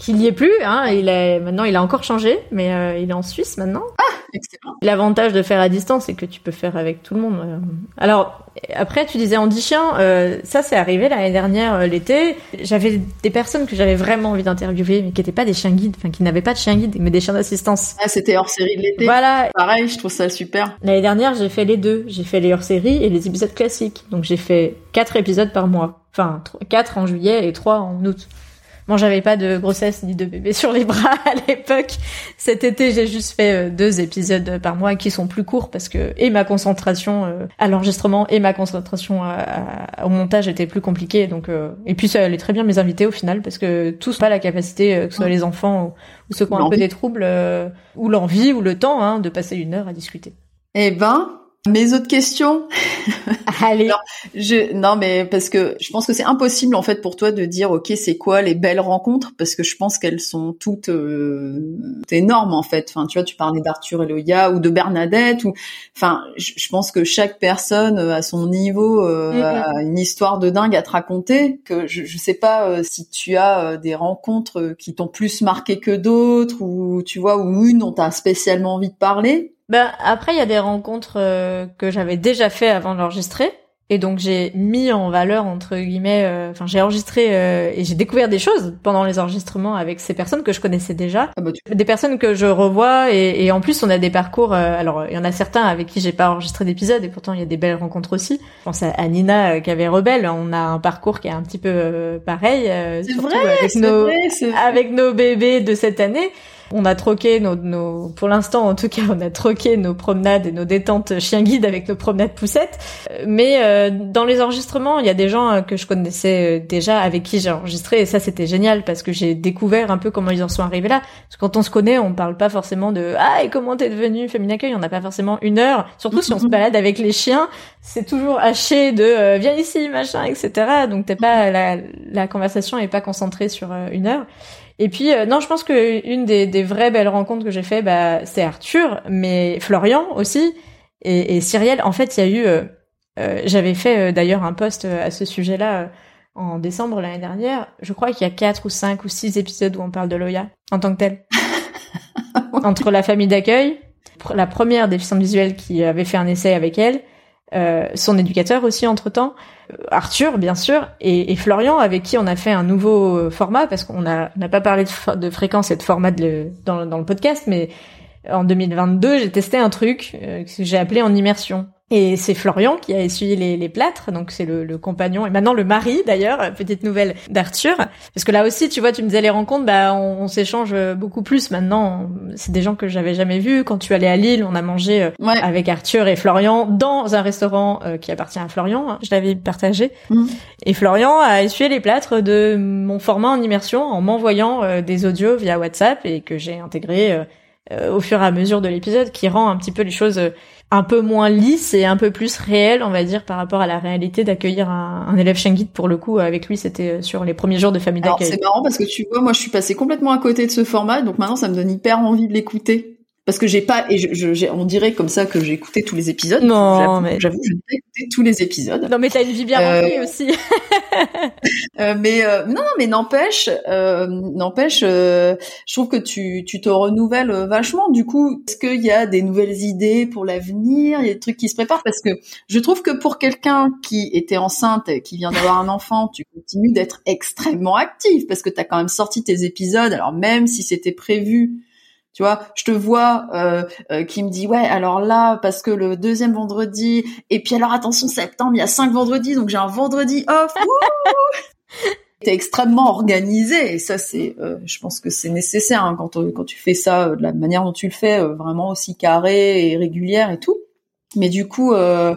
Qu'il y est plus. Hein, il est maintenant, il a encore changé, mais euh, il est en Suisse maintenant.
Ah, excellent.
L'avantage de faire à distance, c'est que tu peux faire avec tout le monde. euh. Alors après, tu disais Andy Chien, euh, ça c'est arrivé l'année dernière euh, l'été. J'avais des personnes que j'avais vraiment envie d'interviewer, mais qui n'étaient pas des chiens guides, enfin qui n'avaient pas de chiens guides, mais des chiens d'assistance.
Ah, c'était hors série de l'été.
Voilà.
Pareil, je trouve ça super.
L'année dernière, j'ai fait les deux. J'ai fait les hors-séries et les épisodes classiques. Donc j'ai fait quatre épisodes par mois. Enfin, tro- quatre en juillet et trois en août. Bon, j'avais pas de grossesse ni de bébé sur les bras à l'époque. Cet été, j'ai juste fait euh, deux épisodes par mois qui sont plus courts parce que et ma concentration euh, à l'enregistrement et ma concentration à- à- au montage était plus compliquée. Donc euh, et puis ça allait très bien mes invités au final parce que tous pas la capacité, euh, que ce soit les enfants ou, ou ceux qui ont un peu des troubles euh, ou l'envie ou le temps hein, de passer une heure à discuter.
Eh ben, mes autres questions.
Allez.
Alors, Je, non, mais parce que je pense que c'est impossible en fait pour toi de dire ok c'est quoi les belles rencontres? Parce que je pense qu'elles sont toutes euh, énormes en fait. Enfin tu vois tu parlais d'Arthur et Loya ou de Bernadette ou enfin je, je pense que chaque personne euh, à son niveau euh,
Mhm.
a une histoire de dingue à te raconter. Que je, je sais pas euh, si tu as euh, des rencontres euh, qui t'ont plus marqué que d'autres ou tu vois ou une dont t'as spécialement envie de parler.
Ben après il y a des rencontres euh, que j'avais déjà fait avant d'enregistrer et donc j'ai mis en valeur entre guillemets euh, enfin j'ai enregistré euh, et j'ai découvert des choses pendant les enregistrements avec ces personnes que je connaissais déjà
Ah bah, tu-
des personnes que je revois et, et en plus on a des parcours euh, alors il y en a certains avec qui j'ai pas enregistré d'épisode et pourtant il y a des belles rencontres aussi je pense à, Nina euh, qui avait Rebelle on a un parcours qui est un petit peu euh, pareil euh,
C'est
surtout
vrai,
avec nos
vrai.
avec nos bébés de cette année. On a troqué nos, nos, pour l'instant en tout cas, on a troqué nos promenades et nos détentes chien guide avec nos promenades poussettes. Euh, Mais euh, dans les enregistrements, il y a des gens euh, que je connaissais euh, déjà avec qui j'ai enregistré et ça c'était génial parce que j'ai découvert un peu comment ils en sont arrivés là. Parce que quand on se connaît, on parle pas forcément de ah et comment t'es devenu féminin accueil? On n'a pas forcément une heure. Surtout si on se balade avec les chiens, c'est toujours haché de euh, viens ici machin etc. Donc t'es pas la, la conversation est pas concentrée sur euh, une heure. Et puis euh, non, je pense que une des, des vraies belles rencontres que j'ai fait, bah, c'est Arthur, mais Florian aussi et, et Cyrielle. En fait, il y a eu, euh, euh, j'avais fait d'ailleurs un post à ce sujet-là en décembre l'année dernière. Je crois qu'il y a quatre ou cinq ou six épisodes où on parle de Loya en tant que tel, entre la famille d'accueil, la première déficiente visuelle qui avait fait un essai avec elle, euh, son éducateur aussi entre temps. Arthur, bien sûr, et, Florian, avec qui on a fait un nouveau euh, format, parce qu'on n'a pas parlé de, fréquence et de format dans, le podcast, mais en 2022, j'ai testé un truc euh, que j'ai appelé en immersion. Et c'est Florian qui a essuyé les, les plâtres, donc c'est le, le compagnon et maintenant le mari d'ailleurs, euh, petite nouvelle d'Arthur. Parce que là aussi, tu vois, tu me disais les rencontres, bah on, on s'échange beaucoup plus maintenant. C'est des gens que j'avais jamais vus. Quand tu allais à Lille, on a mangé euh,
Ouais.
avec Arthur et Florian dans un restaurant euh, qui appartient à Florian. hein. Je l'avais partagé.
Mhm.
Et Florian a essuyé les plâtres de mon format en immersion en m'envoyant euh, des audios via WhatsApp et que j'ai intégré euh, euh, au fur et à mesure de l'épisode, qui rend un petit peu les choses euh, un peu moins lisses et un peu plus réelles, on va dire, par rapport à la réalité d'accueillir un, un élève Shengit. Pour le coup, avec lui, c'était euh, sur les premiers jours de famille d'accueil.
c'est marrant parce que tu vois, moi je suis passée complètement à côté de ce format, donc maintenant ça me donne hyper envie de l'écouter. Parce que j'ai pas, et je, je- on dirait comme ça que j'ai écouté tous les épisodes.
Non, mais-
J'avoue, je n'ai pas écouté tous les épisodes.
Non, mais t'as une vie bien
Euh,
remplie aussi.
Euh, mais euh, non, mais n'empêche, euh, n'empêche, euh, je trouve que tu, tu te renouvelles euh, vachement. Du coup, est-ce qu'il y a des nouvelles idées pour l'avenir? Il y a des trucs qui se préparent? Parce que je trouve que pour quelqu'un qui était enceinte, et qui vient d'avoir un enfant, tu continues d'être extrêmement active parce que tu as quand même sorti tes épisodes. Alors même si c'était prévu. Tu vois, je te vois euh, euh, qui me dit ouais alors là parce que le deuxième vendredi et puis alors attention septembre il y a cinq vendredis donc j'ai un vendredi off. T'es extrêmement organisé et ça c'est, euh, je pense que c'est nécessaire hein, quand on- quand tu fais ça euh, de la manière dont tu le fais, euh, vraiment aussi carré et régulière et tout. Mais du coup, euh,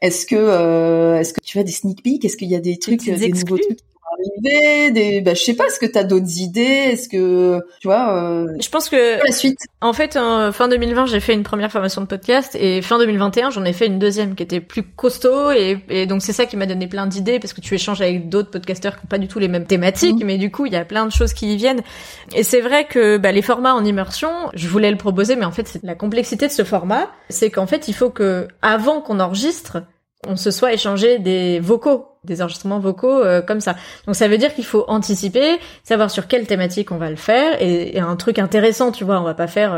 est-ce que euh, est-ce que tu as des sneak peeks? Est-ce qu'il y a des trucs,
petites
des nouveaux trucs arriver Des, bah, je sais pas. Est-ce que t'as d'autres idées? Est-ce que tu vois euh,
Je pense que
la suite?
En fait, en fin 2020, j'ai fait une première formation de podcast et fin 2021, j'en ai fait une deuxième qui était plus costaud et, et donc c'est ça qui m'a donné plein d'idées parce que tu échanges avec d'autres podcasteurs qui ont pas du tout les mêmes thématiques,
Mhm.
mais du coup, il y a plein de choses qui y viennent. Et c'est vrai que bah, les formats en immersion, je voulais le proposer, mais en fait, c'est la complexité de ce format, c'est qu'en fait, il faut que avant qu'on enregistre, on se soit échangé des vocaux des enregistrements vocaux comme ça. Donc ça veut dire qu'il faut anticiper, savoir sur quelle thématique on va le faire et, un truc intéressant, tu vois, on va pas faire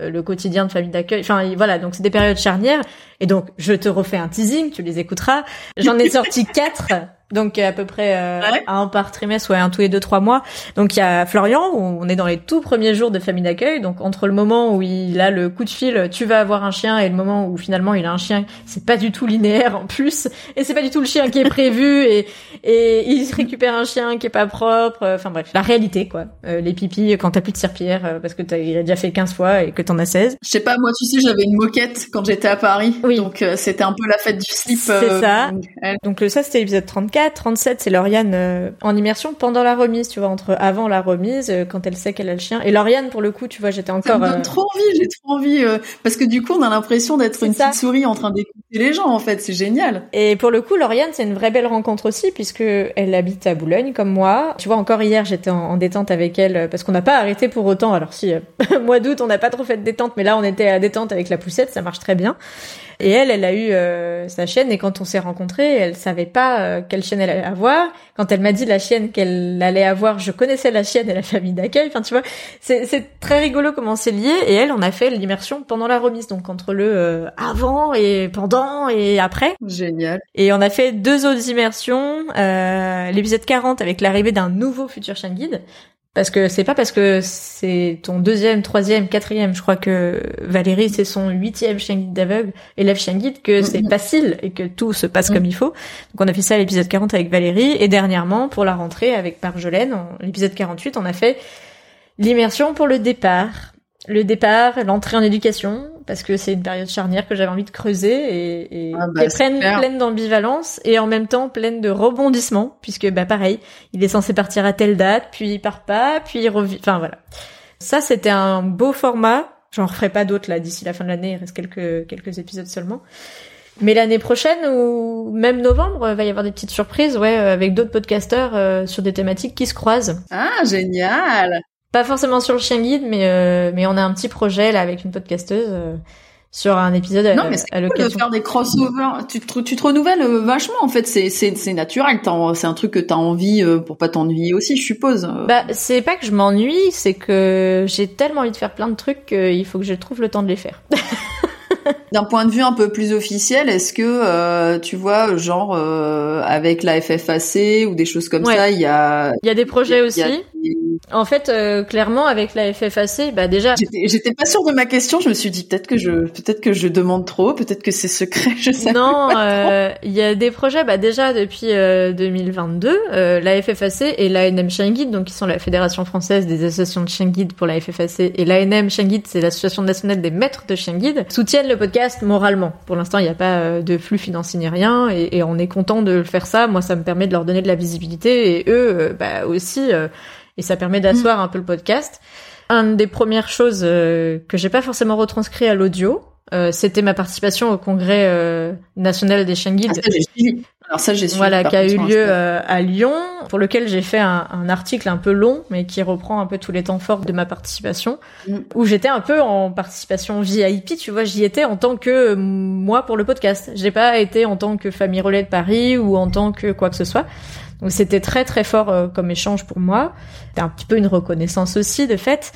le quotidien de famille d'accueil. Enfin voilà, donc c'est des périodes charnières et donc je te refais un teasing, tu les écouteras. J'en ai sorti quatre donc à peu près euh, un par trimestre ou un tous les deux trois mois. Donc il y a Florian, où on est dans les tout premiers jours de famille d'accueil, donc entre le moment où il a le coup de fil, tu vas avoir un chien, et le moment où finalement il a un chien, c'est pas du tout linéaire en plus, et c'est pas du tout le chien qui est prévu, et et il récupère un chien qui est pas propre, enfin bref, la réalité quoi. Euh, les pipis quand t'as plus de serpillère euh, parce que t'as il a déjà fait 15 fois et que t'en as 16.
Je sais pas, moi tu sais j'avais une moquette quand j'étais à Paris, oui. donc c'était un peu la fête du slip.
C'est ça. Donc ça c'était l'épisode 34 37, c'est Lauriane euh, en immersion pendant la remise, tu vois, entre avant la remise, euh, quand elle sait qu'elle a le chien. Et Lauriane, pour le coup, tu vois, j'étais encore. Ça
me donne euh, trop envie, j'ai trop envie, parce que du coup, on a l'impression d'être une petite souris en train d'écouter les gens, en fait, c'est génial.
Et pour le coup, Lauriane, c'est une vraie belle rencontre aussi, puisque elle habite à Boulogne, comme moi. Tu vois, encore hier, j'étais en, détente avec elle, parce qu'on n'a pas arrêté pour autant. Alors si, mois d'août, on n'a pas trop fait de détente, mais là, on était à détente avec la poussette, ça marche très bien. Et elle, elle a eu euh, sa chaîne et quand on s'est rencontrés, elle savait pas euh, quelle chaîne elle allait avoir. Quand elle m'a dit la chaîne qu'elle allait avoir, je connaissais la chaîne et la famille d'accueil. Enfin, tu vois, c'est très rigolo comment c'est lié. Et elle, on a fait l'immersion pendant la remise, donc entre le euh, avant et pendant et après.
Génial.
Et on a fait deux autres immersions. L'épisode 40 avec l'arrivée d'un nouveau futur chien guide. Parce que c'est pas parce que c'est ton deuxième, troisième, quatrième, je crois que Valérie c'est son huitième chien guide d'aveugle, élève chien guide, que c'est facile et que tout se passe comme il faut. Donc on a fait ça à l'épisode 40 avec Valérie. Et dernièrement pour la rentrée avec Marjolaine, l'épisode 48, on a fait l'immersion pour le départ. Le départ, l'entrée en éducation, parce que c'est une période charnière que j'avais envie de creuser et, et
ah bah,
pleine, pleine d'ambivalence et en même temps pleine de rebondissements, puisque bah pareil, il est censé partir à telle date, puis il part pas, puis il revient. Enfin voilà. Ça c'était un beau format. J'en referai pas d'autres là d'ici la fin de l'année. Il reste quelques quelques épisodes seulement. Mais l'année prochaine ou même novembre, il va y avoir des petites surprises, ouais, avec d'autres podcasteurs euh, sur des thématiques qui se croisent.
Ah génial
pas forcément sur le chien guide, mais euh, mais on a un petit projet là avec une podcasteuse euh, sur un épisode
non, mais c'est cool de faire des crossovers. Tu te, tu te renouvelles euh, vachement en fait. C'est c'est c'est naturel. C'est un truc que t'as envie pour pas t'ennuyer aussi, je suppose.
Bah c'est pas que je m'ennuie, c'est que j'ai tellement envie de faire plein de trucs qu'il faut que je trouve le temps de les faire.
D'un point de vue un peu plus officiel, est-ce que euh, tu vois, genre euh, avec la FFAC ou des choses comme ça, il y a
il y a des projets aussi. En fait, euh, clairement, avec la FFAC, bah déjà.
J'étais pas sûre de ma question. Je me suis dit peut-être que je peut-être que je demande trop, peut-être que c'est secret. Je sais
non, il y a des projets. Bah déjà depuis 2022, la FFAC et l'ANM Chien Guide, donc qui sont la Fédération française des associations de chien guide pour la FFAC, et l'ANM Chien Guide, c'est l'association nationale des maîtres de chien guide, soutiennent le podcast moralement. Pour l'instant, il n'y a pas euh, de flux financier ni rien, et, on est content de faire ça. Moi, ça me permet de leur donner de la visibilité, et eux, euh, bah, aussi, euh, et ça permet d'asseoir un peu le podcast. Une des premières choses que j'ai pas forcément retranscrit à l'audio, c'était ma participation au congrès national des chiens guides.
Ah, alors ça, j'ai
Voilà, qui a eu lieu euh, à Lyon, pour lequel j'ai fait un, un, article un peu long, mais qui reprend un peu tous les temps forts de ma participation, mm. où j'étais un peu en participation VIP, tu vois, j'y étais en tant que euh, moi pour le podcast. J'ai pas été en tant que famille relais de Paris ou en tant que quoi que ce soit. C'était très très fort euh, comme échange pour moi. C'était un petit peu une reconnaissance aussi de fait.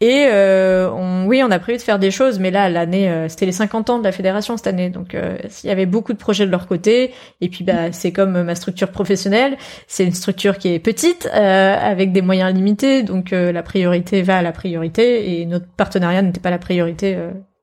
Et euh, on, oui, on a prévu de faire des choses, mais là, l'année, euh, c'était les 50 ans de la fédération cette année, donc euh, il y avait beaucoup de projets de leur côté. Et puis, bah, c'est comme ma structure professionnelle, c'est une structure qui est petite, avec des moyens limités, donc la priorité va à la priorité, et notre partenariat n'était pas la priorité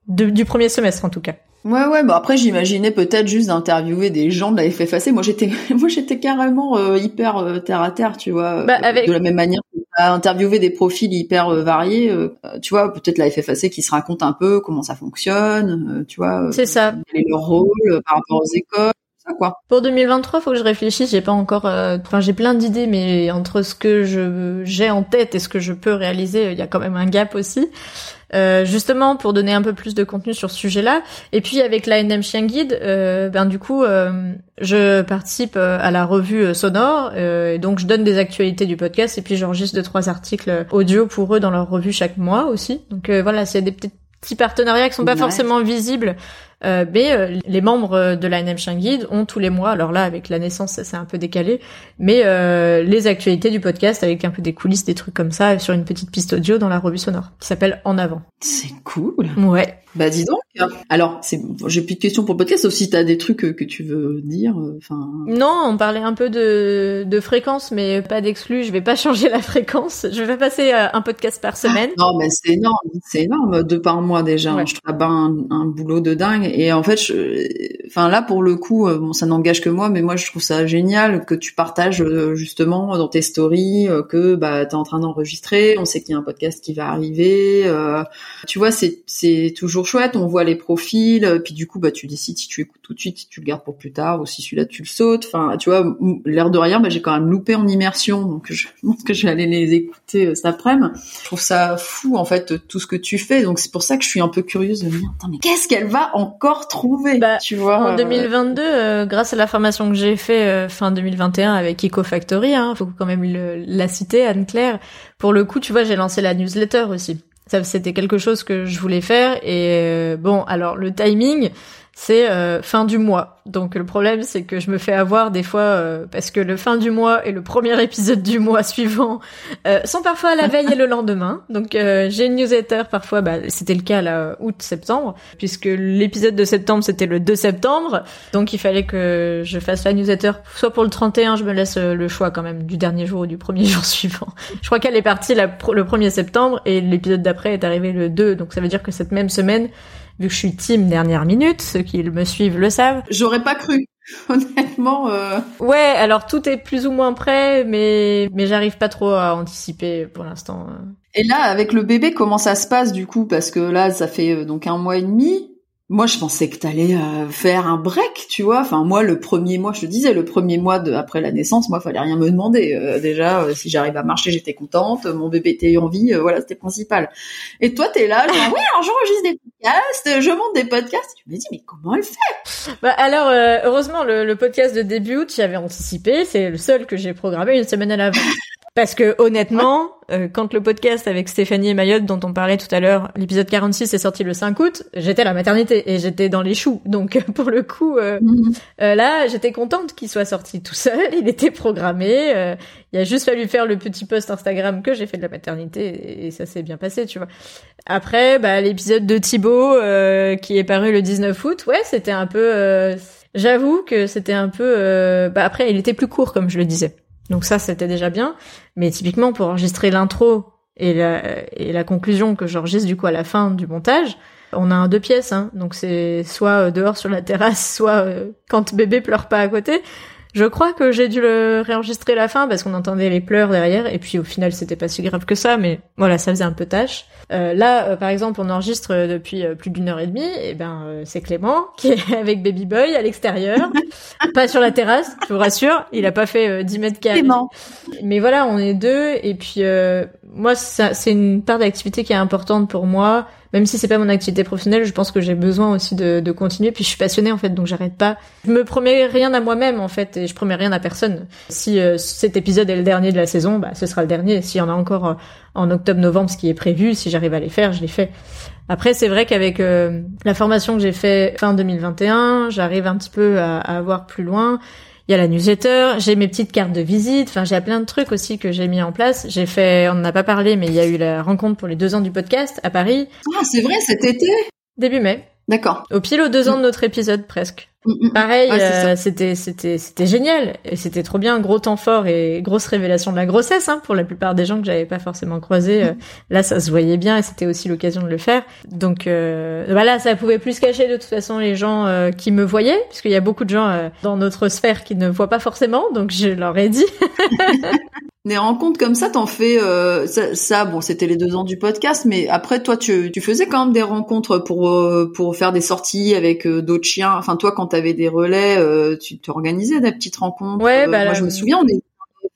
du premier semestre en tout cas.
Ouais ouais bah après j'imaginais peut-être juste d'interviewer des gens de la FFAC moi j'étais moi j'étais carrément euh, hyper euh, terre à terre tu vois
bah, avec...
de la même manière à interviewer des profils hyper euh, variés tu vois peut-être la FFAC qui se raconte un peu comment ça fonctionne tu vois
c'est ça
quel est leur rôle par rapport aux écoles ça, quoi.
Pour 2023, faut que je réfléchisse. J'ai pas encore. Enfin, j'ai plein d'idées, mais entre ce que je j'ai en tête et ce que je peux réaliser, il y a quand même un gap aussi. Euh, justement pour donner un peu plus de contenu sur ce sujet-là. Et puis avec l'ANM Chien Guide, euh, ben du coup, euh, je participe à la revue sonore, et donc je donne des actualités du podcast et puis j'enregistre deux trois articles audio pour eux dans leur revue chaque mois aussi. Donc voilà, c'est des petits petits partenariats qui sont pas forcément visibles Euh, mais euh, les membres de l'ANM Guide ont tous les mois, alors là avec la naissance ça s'est un peu décalé, mais euh, les actualités du podcast avec un peu des coulisses, des trucs comme ça sur une petite piste audio dans la revue sonore qui s'appelle En avant.
C'est cool.
Ouais.
Bah dis donc. Alors, c'est j'ai plus de questions pour le podcast, sauf si t'as des trucs que, tu veux dire. Enfin.
non, on parlait un peu de, de fréquence, mais pas d'exclus. Je vais pas changer la fréquence. Je vais passer un podcast par semaine.
non, mais c'est énorme, c'est énorme, deux par mois déjà. Je travaille un, un boulot de dingue. Et en fait, je... enfin là pour le coup, bon, ça n'engage que moi, mais moi je trouve ça génial que tu partages justement dans tes stories que bah t'es en train d'enregistrer. On sait qu'il y a un podcast qui va arriver. Euh, tu vois, c'est c'est toujours chouette. On voit les profils, euh, puis du coup, bah, tu décides si tu écoutes tout de suite, si tu le gardes pour plus tard, ou si celui-là tu le sautes. Enfin, tu vois, l'air de rien, bah, j'ai quand même loupé en immersion, donc je pense que je vais aller les écouter euh, cet après-midi. Je trouve ça fou, en fait, tout ce que tu fais. Donc c'est pour ça que je suis un peu curieuse de me dire, mais qu'est-ce qu'elle va encore trouver
bah, Tu vois En 2022, euh, grâce à la formation que j'ai fait fin 2021 avec EcoFactory, hein, faut quand même la citer, Anne-Claire. Pour le coup, tu vois, j'ai lancé la newsletter aussi. Ça, c'était quelque chose que je voulais faire. Et euh, bon, alors le timing, c'est euh, fin du mois. Donc le problème, c'est que je me fais avoir des fois euh, parce que le fin du mois et le premier épisode du mois suivant euh, sont parfois à la veille et le lendemain. Donc j'ai une newsletter parfois, bah, c'était le cas là août-septembre, puisque l'épisode de septembre c'était le 2 septembre. Donc il fallait que je fasse la newsletter soit pour le 31, je me laisse le choix quand même du dernier jour ou du premier jour suivant. Je crois qu'elle est partie le 1er septembre et l'épisode d'après est arrivé le 2. Donc ça veut dire que cette même semaine vu que je suis team dernière minute, ceux qui me suivent le savent.
J'aurais pas cru. Honnêtement. Euh...
Ouais, alors tout est plus ou moins prêt, mais mais j'arrive pas trop à anticiper pour l'instant. Euh.
Et là, avec le bébé, comment ça se passe du coup? Parce que là, ça fait euh, donc un mois et demi. Moi, je pensais que t'allais euh, faire un break, tu vois. Enfin, moi, le premier mois, je te disais, le premier mois de, après la naissance, moi, fallait rien me demander. Euh, déjà, euh, si j'arrive à marcher, j'étais contente. Mon bébé était en vie, voilà, c'était principal. Et toi, t'es là, genre, oui, alors j'enregistre des podcasts, je monte des podcasts. Tu me dis, mais comment elle fait?
Bah alors, heureusement, le, le, podcast de début août, j'y avais anticipé. C'est le seul que j'ai programmé une semaine à l'avance. Parce que honnêtement, euh, quand le podcast avec Stéphanie et Mayotte dont on parlait tout à l'heure, l'épisode 46 est sorti le 5 août, j'étais à la maternité et j'étais dans les choux. Donc pour le coup, euh, mhm. euh, là, j'étais contente qu'il soit sorti tout seul. Il était programmé. il a juste fallu faire le petit post Instagram que j'ai fait de la maternité et, ça s'est bien passé, tu vois. Après, bah, l'épisode de Thibaut qui est paru le 19 août, ouais, c'était un peu. J'avoue que c'était un peu. bah après, il était plus court comme je le disais. Donc ça, c'était déjà bien. Mais typiquement, pour enregistrer l'intro et la, et la conclusion que j'enregistre du coup à la fin du montage, on a un deux pièces. Hein. Donc c'est soit euh, dehors sur la terrasse, soit euh, quand bébé pleure pas à côté. Je crois que j'ai dû le réenregistrer la fin parce qu'on entendait les pleurs derrière et puis au final c'était pas si grave que ça mais voilà ça faisait un peu tâche. Euh, là euh, par exemple on enregistre euh, depuis plus d'une heure et demie et ben c'est Clément qui est avec Baby Boy à l'extérieur, pas sur la terrasse, je vous rassure, il a pas fait 10 mètres carrés. Mais voilà on est deux et puis moi c'est une part d'activité qui est importante pour moi même si c'est pas mon activité professionnelle, je pense que j'ai besoin aussi de, de, continuer. Puis je suis passionnée en fait, donc j'arrête pas. Je me promets rien à moi-même en fait, et je promets rien à personne. Si euh, cet épisode est le dernier de la saison, bah ce sera le dernier. S'il y en a encore euh, en octobre-novembre, ce qui est prévu, si j'arrive à les faire, je les fais. Après, c'est vrai qu'avec euh, la formation que j'ai fait fin 2021, j'arrive un petit peu à, à avoir plus loin il y a la newsletter, j'ai mes petites cartes de visite, enfin j'ai plein de trucs aussi que j'ai mis en place. J'ai fait, on n'en a pas parlé, mais il y a eu la rencontre pour les deux ans du podcast à Paris.
Ah, c'est vrai, cet été?
Début mai.
D'accord.
Au pile aux deux ans de notre épisode presque. Mm, mm. Pareil, euh, c'était c'était c'était génial et c'était trop bien, gros temps fort et grosse révélation de la grossesse hein, pour la plupart des gens que j'avais pas forcément croisés. Euh, mm. là, ça se voyait bien et c'était aussi l'occasion de le faire. Donc euh, voilà, ça pouvait plus cacher de toute façon les gens euh, qui me voyaient, puisqu'il y a beaucoup de gens dans notre sphère qui ne voient pas forcément. Donc je leur ai dit.
Des rencontres comme ça, t'en fais euh, ça, bon, c'était les deux ans du podcast, mais après toi, tu, tu faisais quand même des rencontres pour euh, pour faire des sorties avec euh, d'autres chiens. Enfin, toi, quand t'avais des relais, tu t'organisais des petites rencontres.
Ouais, bah,
moi, je me souviens, on est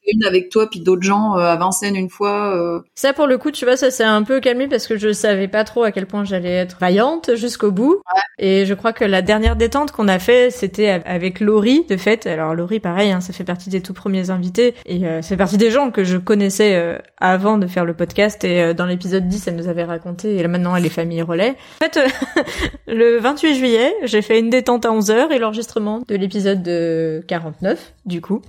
une avec toi puis d'autres gens à Vincennes une fois.
Ça pour le coup, tu vois, ça s'est un peu calmé parce que je savais pas trop à quel point j'allais être vaillante jusqu'au bout. Et je crois que la dernière détente qu'on a fait, c'était avec Laurie de fait. Alors Laurie, pareil, hein, ça fait partie des tout premiers invités et c'est partie des gens que je connaissais avant de faire le podcast. Et dans l'épisode 10, elle nous avait raconté. Et là maintenant, elle est famille relais. En fait, le 28 juillet, j'ai fait une détente à 11h et l'enregistrement de l'épisode de 49, du coup,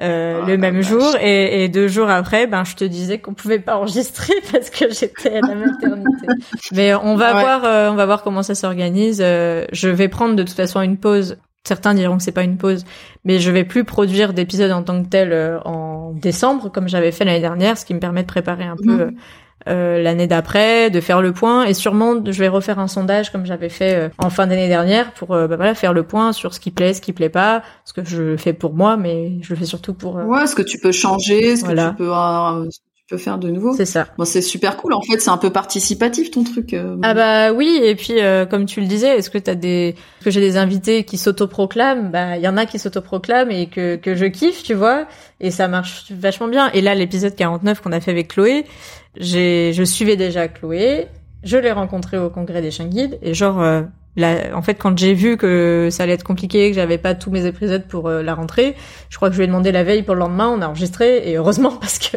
euh, ah, le même jour. Et, et, deux jours après, ben, je te disais qu'on pouvait pas enregistrer parce que j'étais à la maternité. Mais on va voir, euh, on va voir comment ça s'organise. Euh, je vais prendre de toute façon une pause. Certains diront que c'est pas une pause, mais je vais plus produire d'épisodes en tant que tel euh, en décembre comme j'avais fait l'année dernière, ce qui me permet de préparer un peu mhm. Euh, l'année d'après, de faire le point et sûrement je vais refaire un sondage comme j'avais fait euh, en fin d'année dernière pour euh, bah, voilà faire le point sur ce qui plaît, ce qui plaît pas, ce que je fais pour moi, mais je le fais surtout pour.
Ouais, ce que tu peux changer, ce que tu peux peux faire de nouveau.
C'est ça.
Bon, c'est super cool. En fait, c'est un peu participatif ton truc.
Ah bah oui. Et puis, comme tu le disais, est-ce que t'as des, est-ce que j'ai des invités qui s'autoproclament? Bah, il y en a qui s'autoproclament et que que je kiffe, tu vois. Et ça marche vachement bien. Et là, l'épisode 49 qu'on a fait avec Chloé, je suivais déjà Chloé, je l'ai rencontrée au congrès des chiens guides et genre, euh, en fait, quand j'ai vu que ça allait être compliqué, que j'avais pas tous mes épisodes pour euh, la rentrée, je crois que je lui ai demandé la veille pour le lendemain, on a enregistré et heureusement parce que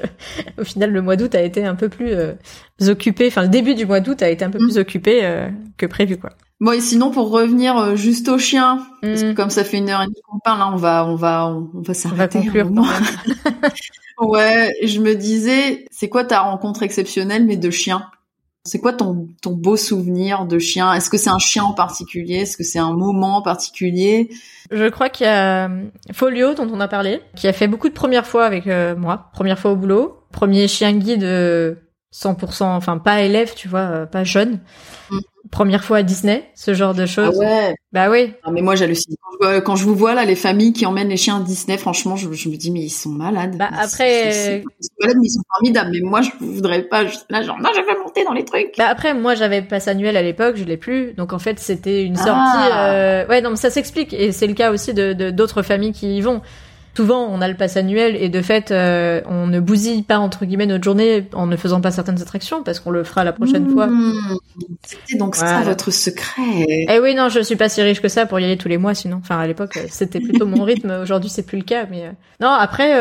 au final le mois d'août a été un peu plus euh, occupé, enfin le début du mois d'août a été un peu plus mm. occupé que prévu quoi.
Bon et sinon pour revenir juste aux chiens, parce que mm. comme ça fait une heure et demie qu'on parle, là on va on va on, va s'arrêter.
On va conclure.
Ouais, je me disais, c'est quoi ta rencontre exceptionnelle mais de chien? C'est quoi ton, ton beau souvenir de chien? Est-ce que c'est un chien en particulier? Est-ce que c'est un moment en particulier?
Je crois qu'il y a euh, Folio dont on a parlé, qui a fait beaucoup de premières fois avec euh, moi, première fois au boulot, premier chien guide 100%, enfin pas élève, tu vois, euh, pas jeune. Mm première fois à Disney, ce genre de choses.
Ah ouais.
Bah oui.
Ah, mais moi j'hallucine. Quand, je vous vois là, les familles qui emmènent les chiens à Disney, franchement, je, me dis mais ils sont malades.
Bah après,
ils sont malades, mais ils sont formidables. Mais moi, je voudrais pas. là, genre, non, je vais monter dans les trucs.
Bah après, moi, j'avais passe annuel à l'époque, je l'ai plus. Donc en fait, c'était une sortie. Ah. Euh... Ouais, non, mais ça s'explique et c'est le cas aussi de d'autres familles qui y vont souvent on a le pass annuel et de fait euh, on ne bousille pas entre guillemets notre journée en ne faisant pas certaines attractions parce qu'on le fera la prochaine fois. Mmh.
C'était donc ça votre secret.
Eh oui non, je suis pas si riche que ça pour y aller tous les mois sinon. Enfin à l'époque euh, c'était plutôt mon rythme. Aujourd'hui c'est plus le cas mais euh, non après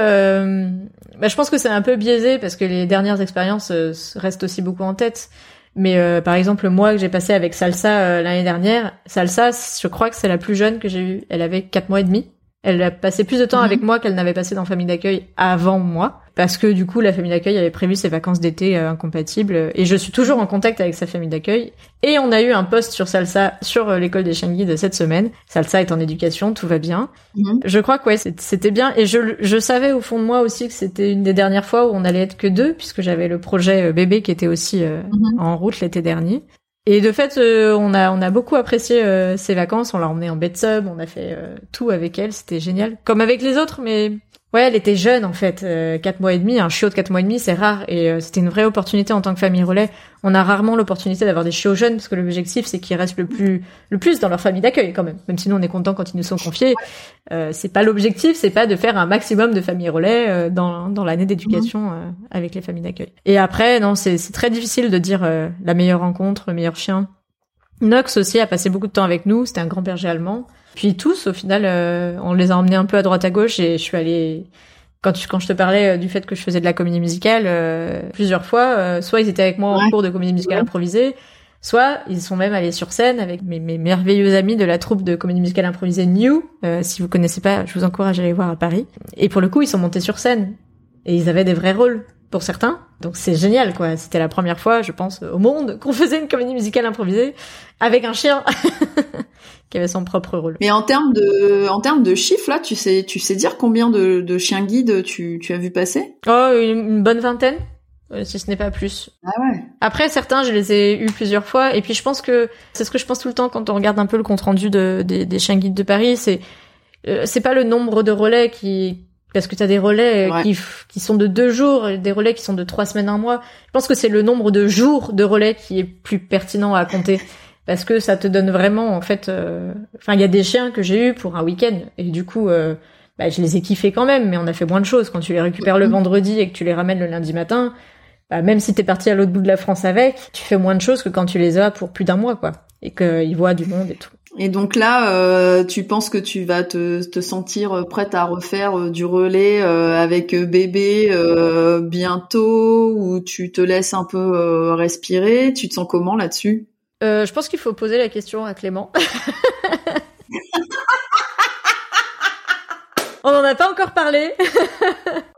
bah, je pense que c'est un peu biaisé parce que les dernières expériences restent aussi beaucoup en tête. Mais par exemple, moi que j'ai passé avec Salsa l'année dernière, Salsa, je crois que c'est la plus jeune que j'ai eue. Elle avait quatre mois et demi. Elle a passé plus de temps avec mhm. moi qu'elle n'avait passé dans famille d'accueil avant moi, parce que du coup la famille d'accueil avait prévu ses vacances d'été euh, incompatibles, et je suis toujours en contact avec sa famille d'accueil. Et on a eu un post sur Salsa sur euh, l'école des chiens guides cette semaine. Salsa est en éducation, tout va bien. Mhm. Je crois que ouais, c'était bien, et je, je savais au fond de moi aussi que c'était une des dernières fois où on allait être que deux, puisque j'avais le projet euh, bébé qui était aussi mhm. en route l'été dernier. Et de fait, euh, on a on a beaucoup apprécié euh, ces vacances. On l'a emmenée en bed sub, on a fait euh, tout avec elle, c'était génial. Comme avec les autres, mais Ouais, elle était jeune en fait, euh, quatre mois et demi, un chiot de quatre mois et demi, c'est rare et euh, c'était une vraie opportunité en tant que famille relais. On a rarement l'opportunité d'avoir des chiots jeunes parce que l'objectif c'est qu'ils restent le plus le plus dans leur famille d'accueil quand même. Même si nous on est content quand ils nous sont confiés, euh, c'est pas l'objectif, c'est pas de faire un maximum de familles relais euh, dans dans l'année d'éducation mhm. avec les familles d'accueil. Et après non, c'est c'est très difficile de dire la meilleure rencontre, le meilleur chien. Nox aussi a passé beaucoup de temps avec nous, c'était un grand berger allemand. Puis tous, au final, euh, on les a emmenés un peu à droite à gauche et je suis allée quand tu, quand je te parlais euh, du fait que je faisais de la comédie musicale euh, plusieurs fois, soit ils étaient avec moi en cours de comédie musicale improvisée, soit ils sont même allés sur scène avec mes, mes merveilleux amis de la troupe de comédie musicale improvisée New. si vous connaissez pas, je vous encourage à aller voir à Paris. Et pour le coup, ils sont montés sur scène et ils avaient des vrais rôles pour certains. Donc c'est génial quoi. C'était la première fois, je pense, au monde qu'on faisait une comédie musicale improvisée avec un chien. qui avait son propre rôle.
Mais en termes de, en termes de chiffres, là, tu sais, tu sais dire combien de, de chiens guides tu, tu as vu passer?
Oh, une, bonne vingtaine, euh, si ce n'est pas plus.
Ah ouais.
Après, certains, je les ai eus plusieurs fois, et puis je pense que c'est ce que je pense tout le temps quand on regarde un peu le compte rendu de, des, des chiens guides de Paris, c'est euh, c'est pas le nombre de relais qui parce que tu as des relais qui, qui sont de deux jours, des relais qui sont de trois semaines, un mois. Je pense que c'est le nombre de jours de relais qui est plus pertinent à compter parce que ça te donne vraiment en fait. Euh, enfin, il y a des chiens que j'ai eu pour un week-end et du coup, euh, bah, je les ai kiffés quand même, mais on a fait moins de choses. Quand tu les récupères le vendredi et que tu les ramènes le lundi matin, bah, même si t'es parti à l'autre bout de la France avec, tu fais moins de choses que quand tu les as pour plus d'un mois, quoi. Et qu'ils voient du monde et tout.
Et donc là, euh, tu penses que tu vas te, te sentir prête à refaire euh, du relais euh, avec bébé bientôt, ou tu te laisses un peu respirer? Tu te sens comment là-dessus?
Je pense qu'il faut poser la question à Clément. On n'en a pas encore parlé.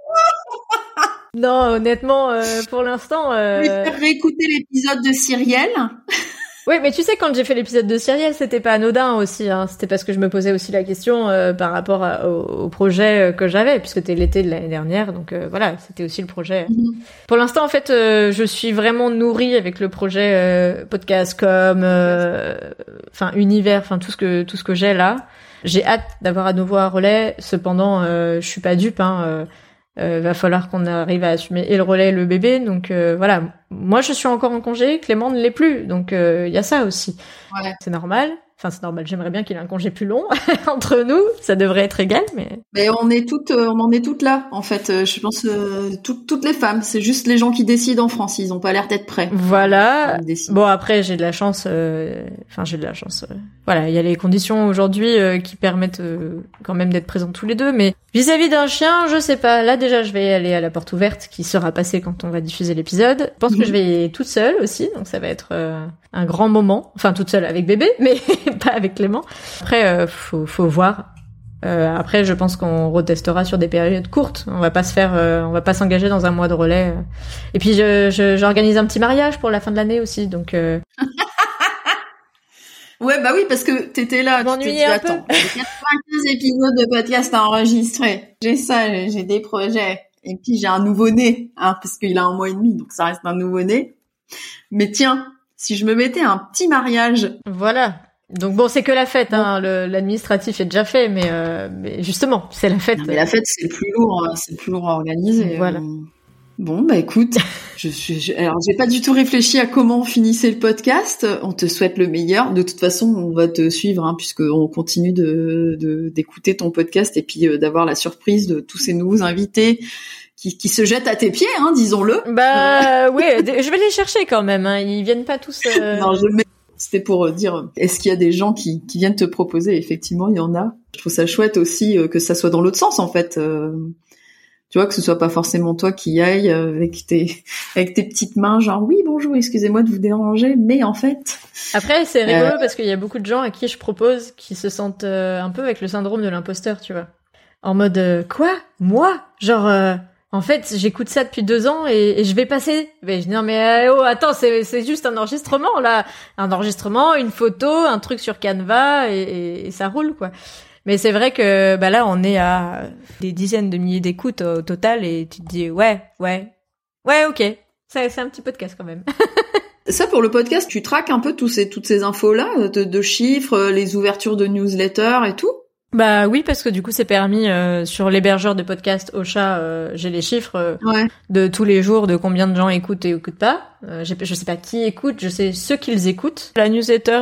non, honnêtement, pour l'instant. Euh...
faire réécouter l'épisode de Cyrielle.
Oui, mais tu sais, quand j'ai fait l'épisode de Cyrielle, c'était pas anodin aussi. Hein. C'était parce que je me posais aussi la question euh, par rapport au, projet euh, que j'avais, puisque c'était l'été de l'année dernière. Donc euh, voilà, c'était aussi le projet. Mhm. Pour l'instant, en fait, je suis vraiment nourrie avec le projet podcast comme, enfin univers, enfin tout ce que tout ce que j'ai là. J'ai hâte d'avoir à nouveau un relais. Cependant, je suis pas dupe. Hein, euh, va falloir qu'on arrive à assumer et le relais et le bébé. Donc euh, voilà, moi je suis encore en congé, Clément ne l'est plus, donc euh, il y a ça aussi. Ouais. C'est normal. Enfin, c'est normal. J'aimerais bien qu'il ait un congé plus long entre nous. Ça devrait être égal, mais.
Mais on est toutes, euh, on en est toutes là, en fait. Euh, je pense euh, toutes les femmes. C'est juste les gens qui décident en France. Ils ont pas l'air d'être prêts.
Voilà. Bon, après, j'ai de la chance. Enfin, j'ai de la chance. Voilà, il y a les conditions aujourd'hui qui permettent quand même d'être présents tous les deux. Mais vis-à-vis d'un chien, je sais pas. Là, déjà, je vais aller à la porte ouverte qui sera passée quand on va diffuser l'épisode. Je pense que je vais y aller toute seule aussi, donc ça va être un grand moment. Enfin, toute seule avec bébé, mais pas avec Clément. Après, euh, faut, faut voir. Euh, après, je pense qu'on retestera sur des périodes courtes. On va pas se faire, euh, on va pas s'engager dans un mois de relais. Et puis, je, j'organise un petit mariage pour la fin de l'année aussi, donc. Euh...
ouais, bah oui, parce que t'étais là.
Tu t'es dit, attends,
j'ai 95 épisodes de podcast à enregistrer. J'ai ça, j'ai des projets. Et puis j'ai un nouveau-né, hein, parce qu'il a un mois et demi, donc ça reste un nouveau-né. Mais tiens, si je me mettais un petit mariage.
Voilà. Donc bon, c'est que la fête, hein. l'administratif est déjà fait, mais, euh, mais justement, c'est la fête.
mais la fête, c'est le plus lourd, hein. c'est le plus lourd à organiser.
Voilà.
Bon, bah écoute, je, je, alors j'ai pas du tout réfléchi à comment finissait le podcast. On te souhaite le meilleur. De toute façon, on va te suivre hein, puisque on continue de d'écouter ton podcast et puis euh, d'avoir la surprise de tous ces nouveaux invités qui, qui se jettent à tes pieds, hein, disons-le.
Bah oui, je vais les chercher quand même. Hein. Ils viennent pas tous. Euh...
non, je mets c'était pour euh, dire, est-ce qu'il y a des gens qui, qui viennent te proposer? Effectivement, il y en a. Je trouve ça chouette aussi euh, que ça soit dans l'autre sens, en fait. Euh, tu vois, que ce soit pas forcément toi qui ailles avec tes, avec tes petites mains, genre oui, bonjour, excusez-moi de vous déranger, mais en fait.
Après, c'est rigolo parce qu'il y a beaucoup de gens à qui je propose qui se sentent un peu avec le syndrome de l'imposteur, tu vois. En mode, quoi? Moi? Genre, en fait, j'écoute ça depuis deux ans et, je vais passer. Mais je dis non mais euh, oh attends, c'est c'est juste un enregistrement là, un enregistrement, une photo, un truc sur Canva et, ça roule quoi. Mais c'est vrai que bah là on est à des dizaines de milliers d'écoutes au total et tu te dis ouais ouais ouais ok, c'est un petit podcast quand même.
Ça pour le podcast, tu traques un peu tous ces toutes ces infos là de, de chiffres, les ouvertures de newsletters et tout?
Bah oui, parce que du coup, c'est permis euh, sur l'hébergeur de podcast Ocha. Euh, j'ai les chiffres euh, de tous les jours de combien de gens écoutent et écoutent pas. Euh, je sais pas qui écoute, je sais ceux qu'ils écoutent. La newsletter,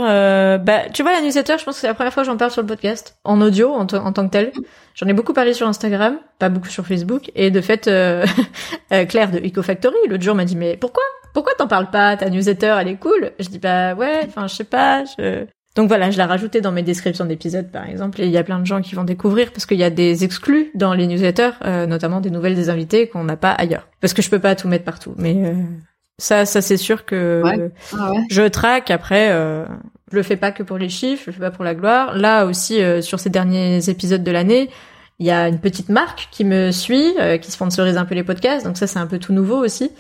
bah tu vois la newsletter, je pense que c'est la première fois que j'en parle sur le podcast en audio en, en tant que tel. J'en ai beaucoup parlé sur Instagram, pas beaucoup sur Facebook. Et de fait, Claire de EcoFactory l'autre jour m'a dit mais pourquoi? Pourquoi t'en parles pas? Ta newsletter, elle est cool. Je dis bah ouais, enfin je sais pas, je donc voilà, je l'ai rajouté dans mes descriptions d'épisodes par exemple, et il y a plein de gens qui vont découvrir parce qu'il y a des exclus dans les newsletters, euh, notamment des nouvelles des invités qu'on n'a pas ailleurs. Parce que je peux pas tout mettre partout, mais euh, ça, ça c'est sûr que ah je traque. Après, euh, je le fais pas que pour les chiffres, je le fais pas pour la gloire. Là aussi, euh, sur ces derniers épisodes de l'année, il y a une petite marque qui me suit, qui sponsorise un peu les podcasts, donc ça c'est un peu tout nouveau aussi.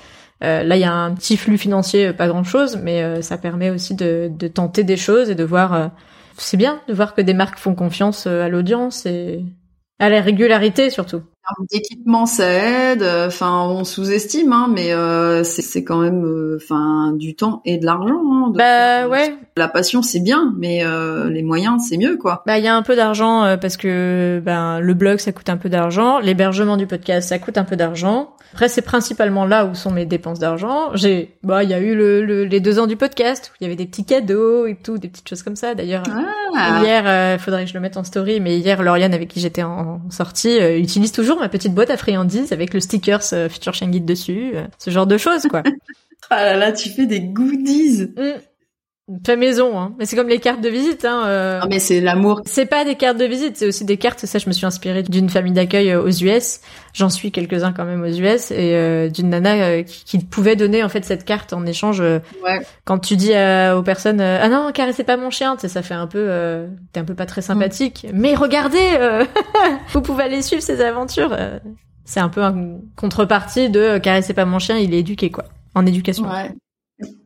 Euh, là, il y a un petit flux financier, euh, pas grand-chose, mais euh, ça permet aussi de, de, tenter des choses et de voir. c'est bien de voir que des marques font confiance à l'audience et à la régularité surtout.
Termes d'équipement, ça aide. Enfin, on sous-estime, hein, mais euh, c'est quand même, euh, enfin, du temps et de l'argent. Hein,
bah ouais.
La passion, c'est bien, mais euh, les moyens, c'est mieux, quoi.
Bah il y a un peu d'argent parce que ben le blog, ça coûte un peu d'argent, l'hébergement du podcast, ça coûte un peu d'argent. Après, c'est principalement là où sont mes dépenses d'argent. J'ai, bah, il y a eu le, les deux ans du podcast où il y avait des petits cadeaux et tout, des petites choses comme ça. D'ailleurs, ah. hier, faudrait que je le mette en story, mais hier, Lauriane avec qui j'étais en, sortie utilise toujours ma petite boîte à friandises avec le stickers euh, Future Guide dessus, euh, ce genre de choses, quoi.
ah là là, tu fais des goodies.
Mm. Fait maison, hein. Mais c'est comme les cartes de visite, hein. Euh...
Ah, mais c'est l'amour.
C'est pas des cartes de visite, c'est aussi des cartes. Ça, je me suis inspirée d'une famille d'accueil euh, aux US. J'en suis quelques-uns quand même aux US et euh, d'une nana euh, qui, qui, pouvait donner en fait cette carte en échange. Ouais. Quand tu dis aux personnes, ah non, caressez pas mon chien, tu sais, ça fait un peu, t'es un peu pas très sympathique. Mm. Mais regardez, vous pouvez aller suivre ses aventures. c'est un peu une contrepartie de caressez pas mon chien, il est éduqué quoi, en éducation.
Ouais.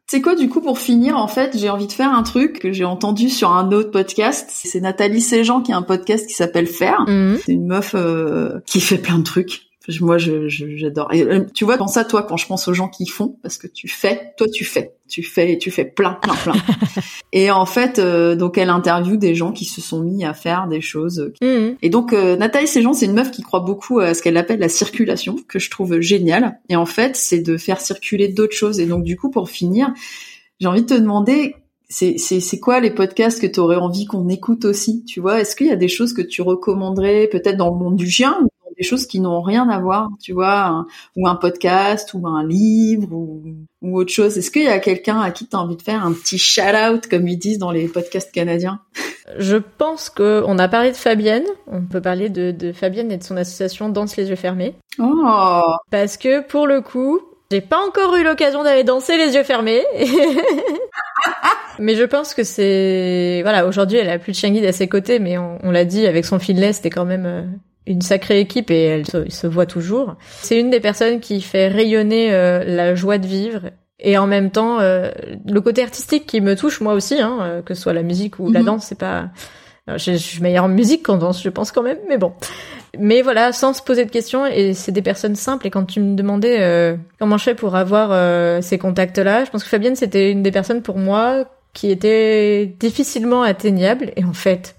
C'est quoi du coup pour finir en fait j'ai envie de faire un truc que j'ai entendu sur un autre podcast. C'est Nathalie Séjean qui a un podcast qui s'appelle Faire. Mhm. c'est une meuf euh, qui fait plein de trucs moi, je, j'adore. Et euh, tu vois, dans ça, toi, quand je pense aux gens qui font, parce que tu fais, toi, tu fais, tu fais, tu fais plein, plein, plein. et en fait, euh, donc, elle interviewe des gens qui se sont mis à faire des choses. Mhm. Et donc, euh, Nathalie gens c'est une meuf qui croit beaucoup à ce qu'elle appelle la circulation, que je trouve génial. Et en fait, c'est de faire circuler d'autres choses. Et donc, du coup, pour finir, j'ai envie de te demander c'est, c'est, c'est quoi les podcasts que tu aurais envie qu'on écoute aussi Tu vois, est-ce qu'il y a des choses que tu recommanderais peut-être dans le monde du chien des choses qui n'ont rien à voir, tu vois, ou un podcast, ou un livre, ou, ou autre chose. Est-ce qu'il y a quelqu'un à qui tu as envie de faire un petit shout-out, comme ils disent dans les podcasts canadiens?
Je pense qu'on a parlé de Fabienne. On peut parler de, de Fabienne et de son association Danse les yeux fermés.
Oh
Parce que pour le coup, j'ai pas encore eu l'occasion d'aller danser les yeux fermés. mais je pense que c'est voilà aujourd'hui elle a plus de chien guide à ses côtés mais on, on l'a dit avec son filet c'était quand même euh, une sacrée équipe et elle se, voit toujours. C'est une des personnes qui fait rayonner euh, la joie de vivre et en même temps euh, le côté artistique qui me touche moi aussi, hein, euh, que ce soit la musique ou la mhm. danse, c'est pas. Je, suis meilleure en musique qu'en danse, je pense quand même, mais bon. Mais voilà, sans se poser de questions, et c'est des personnes simples. Et quand tu me demandais comment je fais pour avoir ces contacts-là, je pense que Fabienne c'était une des personnes pour moi qui était difficilement atteignable. Et en fait,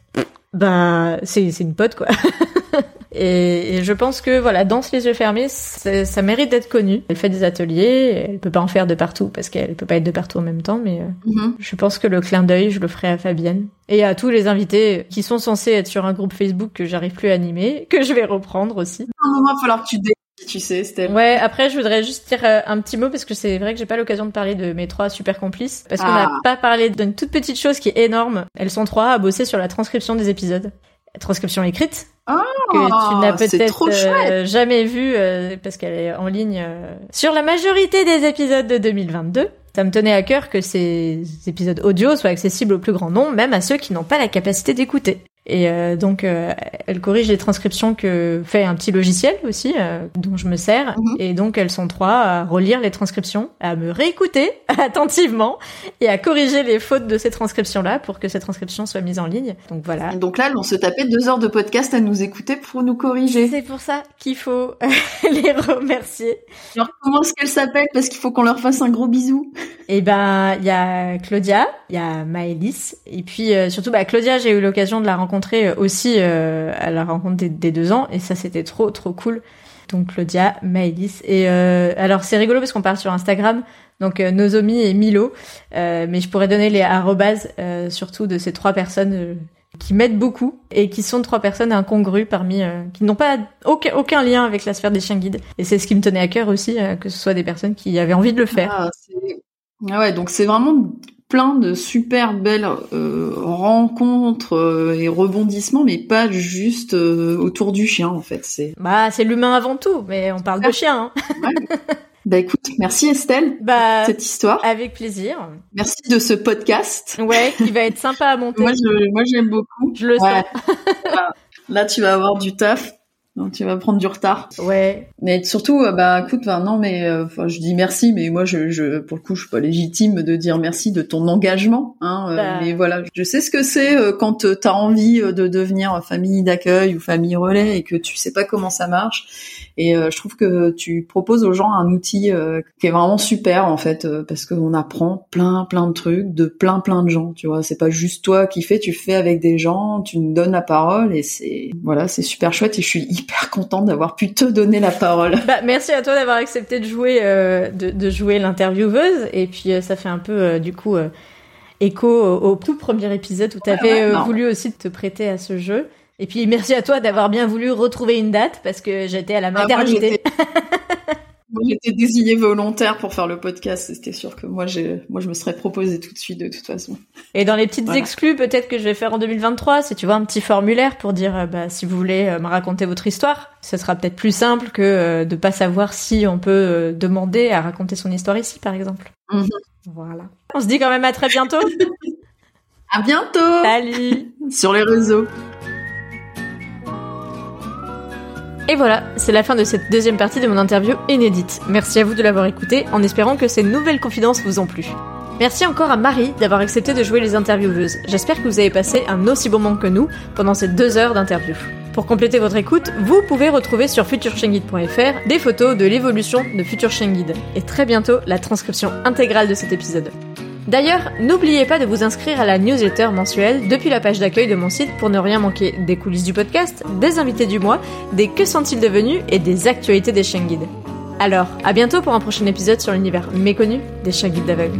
bah c'est c'est une pote quoi. Et, je pense que voilà, danse les yeux fermés, ça mérite d'être connu. Elle fait des ateliers, elle peut pas en faire de partout parce qu'elle peut pas être de partout en même temps, mais euh, mm-hmm. je pense que le clin d'œil, je le ferai à Fabienne et à tous les invités qui sont censés être sur un groupe Facebook que j'arrive plus à animer, que je vais reprendre aussi.
À un moment, il va falloir que tu tu sais, Steph.
Ouais, après, je voudrais juste dire euh, un petit mot parce que c'est vrai que j'ai pas l'occasion de parler de mes trois super complices parce qu'on n'a ah. pas parlé d'une toute petite chose qui est énorme. Elles sont trois à bosser sur la transcription des épisodes transcription écrite
oh,
que tu n'as peut-être euh, jamais vue euh, parce qu'elle est en ligne euh, sur la majorité des épisodes de 2022. Ça me tenait à cœur que ces épisodes audio soient accessibles au plus grand nombre, même à ceux qui n'ont pas la capacité d'écouter. Et euh, donc, euh, elle corrige les transcriptions que fait un petit logiciel aussi, euh, dont je me sers. Mhm. Et donc, elles sont trois à relire les transcriptions, à me réécouter attentivement et à corriger les fautes de ces transcriptions-là pour que ces transcriptions soient mises en ligne. Donc voilà.
donc là, on se tapait deux heures de podcast à nous écouter pour nous corriger.
C'est pour ça qu'il faut les remercier.
Alors, comment est-ce qu'elles s'appellent? Parce qu'il faut qu'on leur fasse un gros bisou.
Eh ben, il y a Claudia, il y a Maëlys, et puis surtout, bah, Claudia, j'ai eu l'occasion de la rencontrer rencontré euh, aussi euh, à la rencontre des, deux ans et ça c'était trop trop cool. Donc Claudia, Maëlys et euh, alors c'est rigolo parce qu'on parle sur Instagram donc Nozomi et Milo mais je pourrais donner les arrobases surtout de ces trois personnes qui m'aident beaucoup et qui sont trois personnes incongrues parmi qui n'ont pas aucun, aucun lien avec la sphère des chiens guides et c'est ce qui me tenait à cœur aussi que ce soit des personnes qui avaient envie de le faire.
Ah, ah ouais donc c'est vraiment plein de super belles euh, rencontres euh, et rebondissements, mais pas juste euh, autour du chien en fait. C'est
bah c'est l'humain avant tout, mais on parle de chien. Hein.
Bah écoute, merci Estelle bah, pour cette histoire.
Avec plaisir.
Merci de ce podcast.
Ouais, qui va être sympa à monter.
moi, je, moi j'aime beaucoup.
Je le sens.
Là, tu vas avoir du taf. Donc tu vas prendre du retard.
Ouais.
Mais surtout, euh, bah écoute, non, mais euh, je dis merci, mais moi, je, je, pour le coup, je suis pas légitime de dire merci de ton engagement. Hein, euh, bah. Mais voilà, je sais ce que c'est quand tu as envie de devenir famille d'accueil ou famille relais et que tu sais pas comment ça marche. Et je trouve que tu proposes aux gens un outil qui est vraiment super en fait, parce qu'on apprend plein, plein de trucs de plein, plein de gens. Tu vois, c'est pas juste toi qui fais, tu fais avec des gens, tu nous donnes la parole et c'est voilà, c'est super chouette. Et je suis hyper contente d'avoir pu te donner la parole.
Bah, merci à toi d'avoir accepté de jouer, euh, de, de, jouer l'intervieweuse. Et puis, euh, ça fait un peu, euh, du coup, écho au, tout premier épisode où tu avais voulu aussi te prêter à ce jeu. Et puis, merci à toi d'avoir bien voulu retrouver une date parce que j'étais à la ah, maternité.
j'étais désignée volontaire pour faire le podcast. C'était sûr que moi, j'ai, moi, je me serais proposé tout de suite, de toute façon.
Et dans les petites exclus, peut-être que je vais faire en 2023, si tu vois un petit formulaire pour dire, euh, bah, si vous voulez euh, me raconter votre histoire, ce sera peut-être plus simple que euh, de pas savoir si on peut demander à raconter son histoire ici, par exemple. Mhm. Voilà. On se dit quand même à très bientôt.
à bientôt.
Salut.
Sur les réseaux.
Et voilà, c'est la fin de cette deuxième partie de mon interview inédite. Merci à vous de l'avoir écouté en espérant que ces nouvelles confidences vous ont plu. Merci encore à Marie d'avoir accepté de jouer les intervieweuses. J'espère que vous avez passé un aussi bon moment que nous pendant ces deux heures d'interview. Pour compléter votre écoute, vous pouvez retrouver sur futureshengid.fr des photos de l'évolution de Future Shengid et très bientôt la transcription intégrale de cet épisode. D'ailleurs, n'oubliez pas de vous inscrire à la newsletter mensuelle depuis la page d'accueil de mon site pour ne rien manquer des coulisses du podcast, des invités du mois, des que sont-ils devenus et des actualités des chiens guides. Alors, à bientôt pour un prochain épisode sur l'univers méconnu des chiens guides d'aveugles.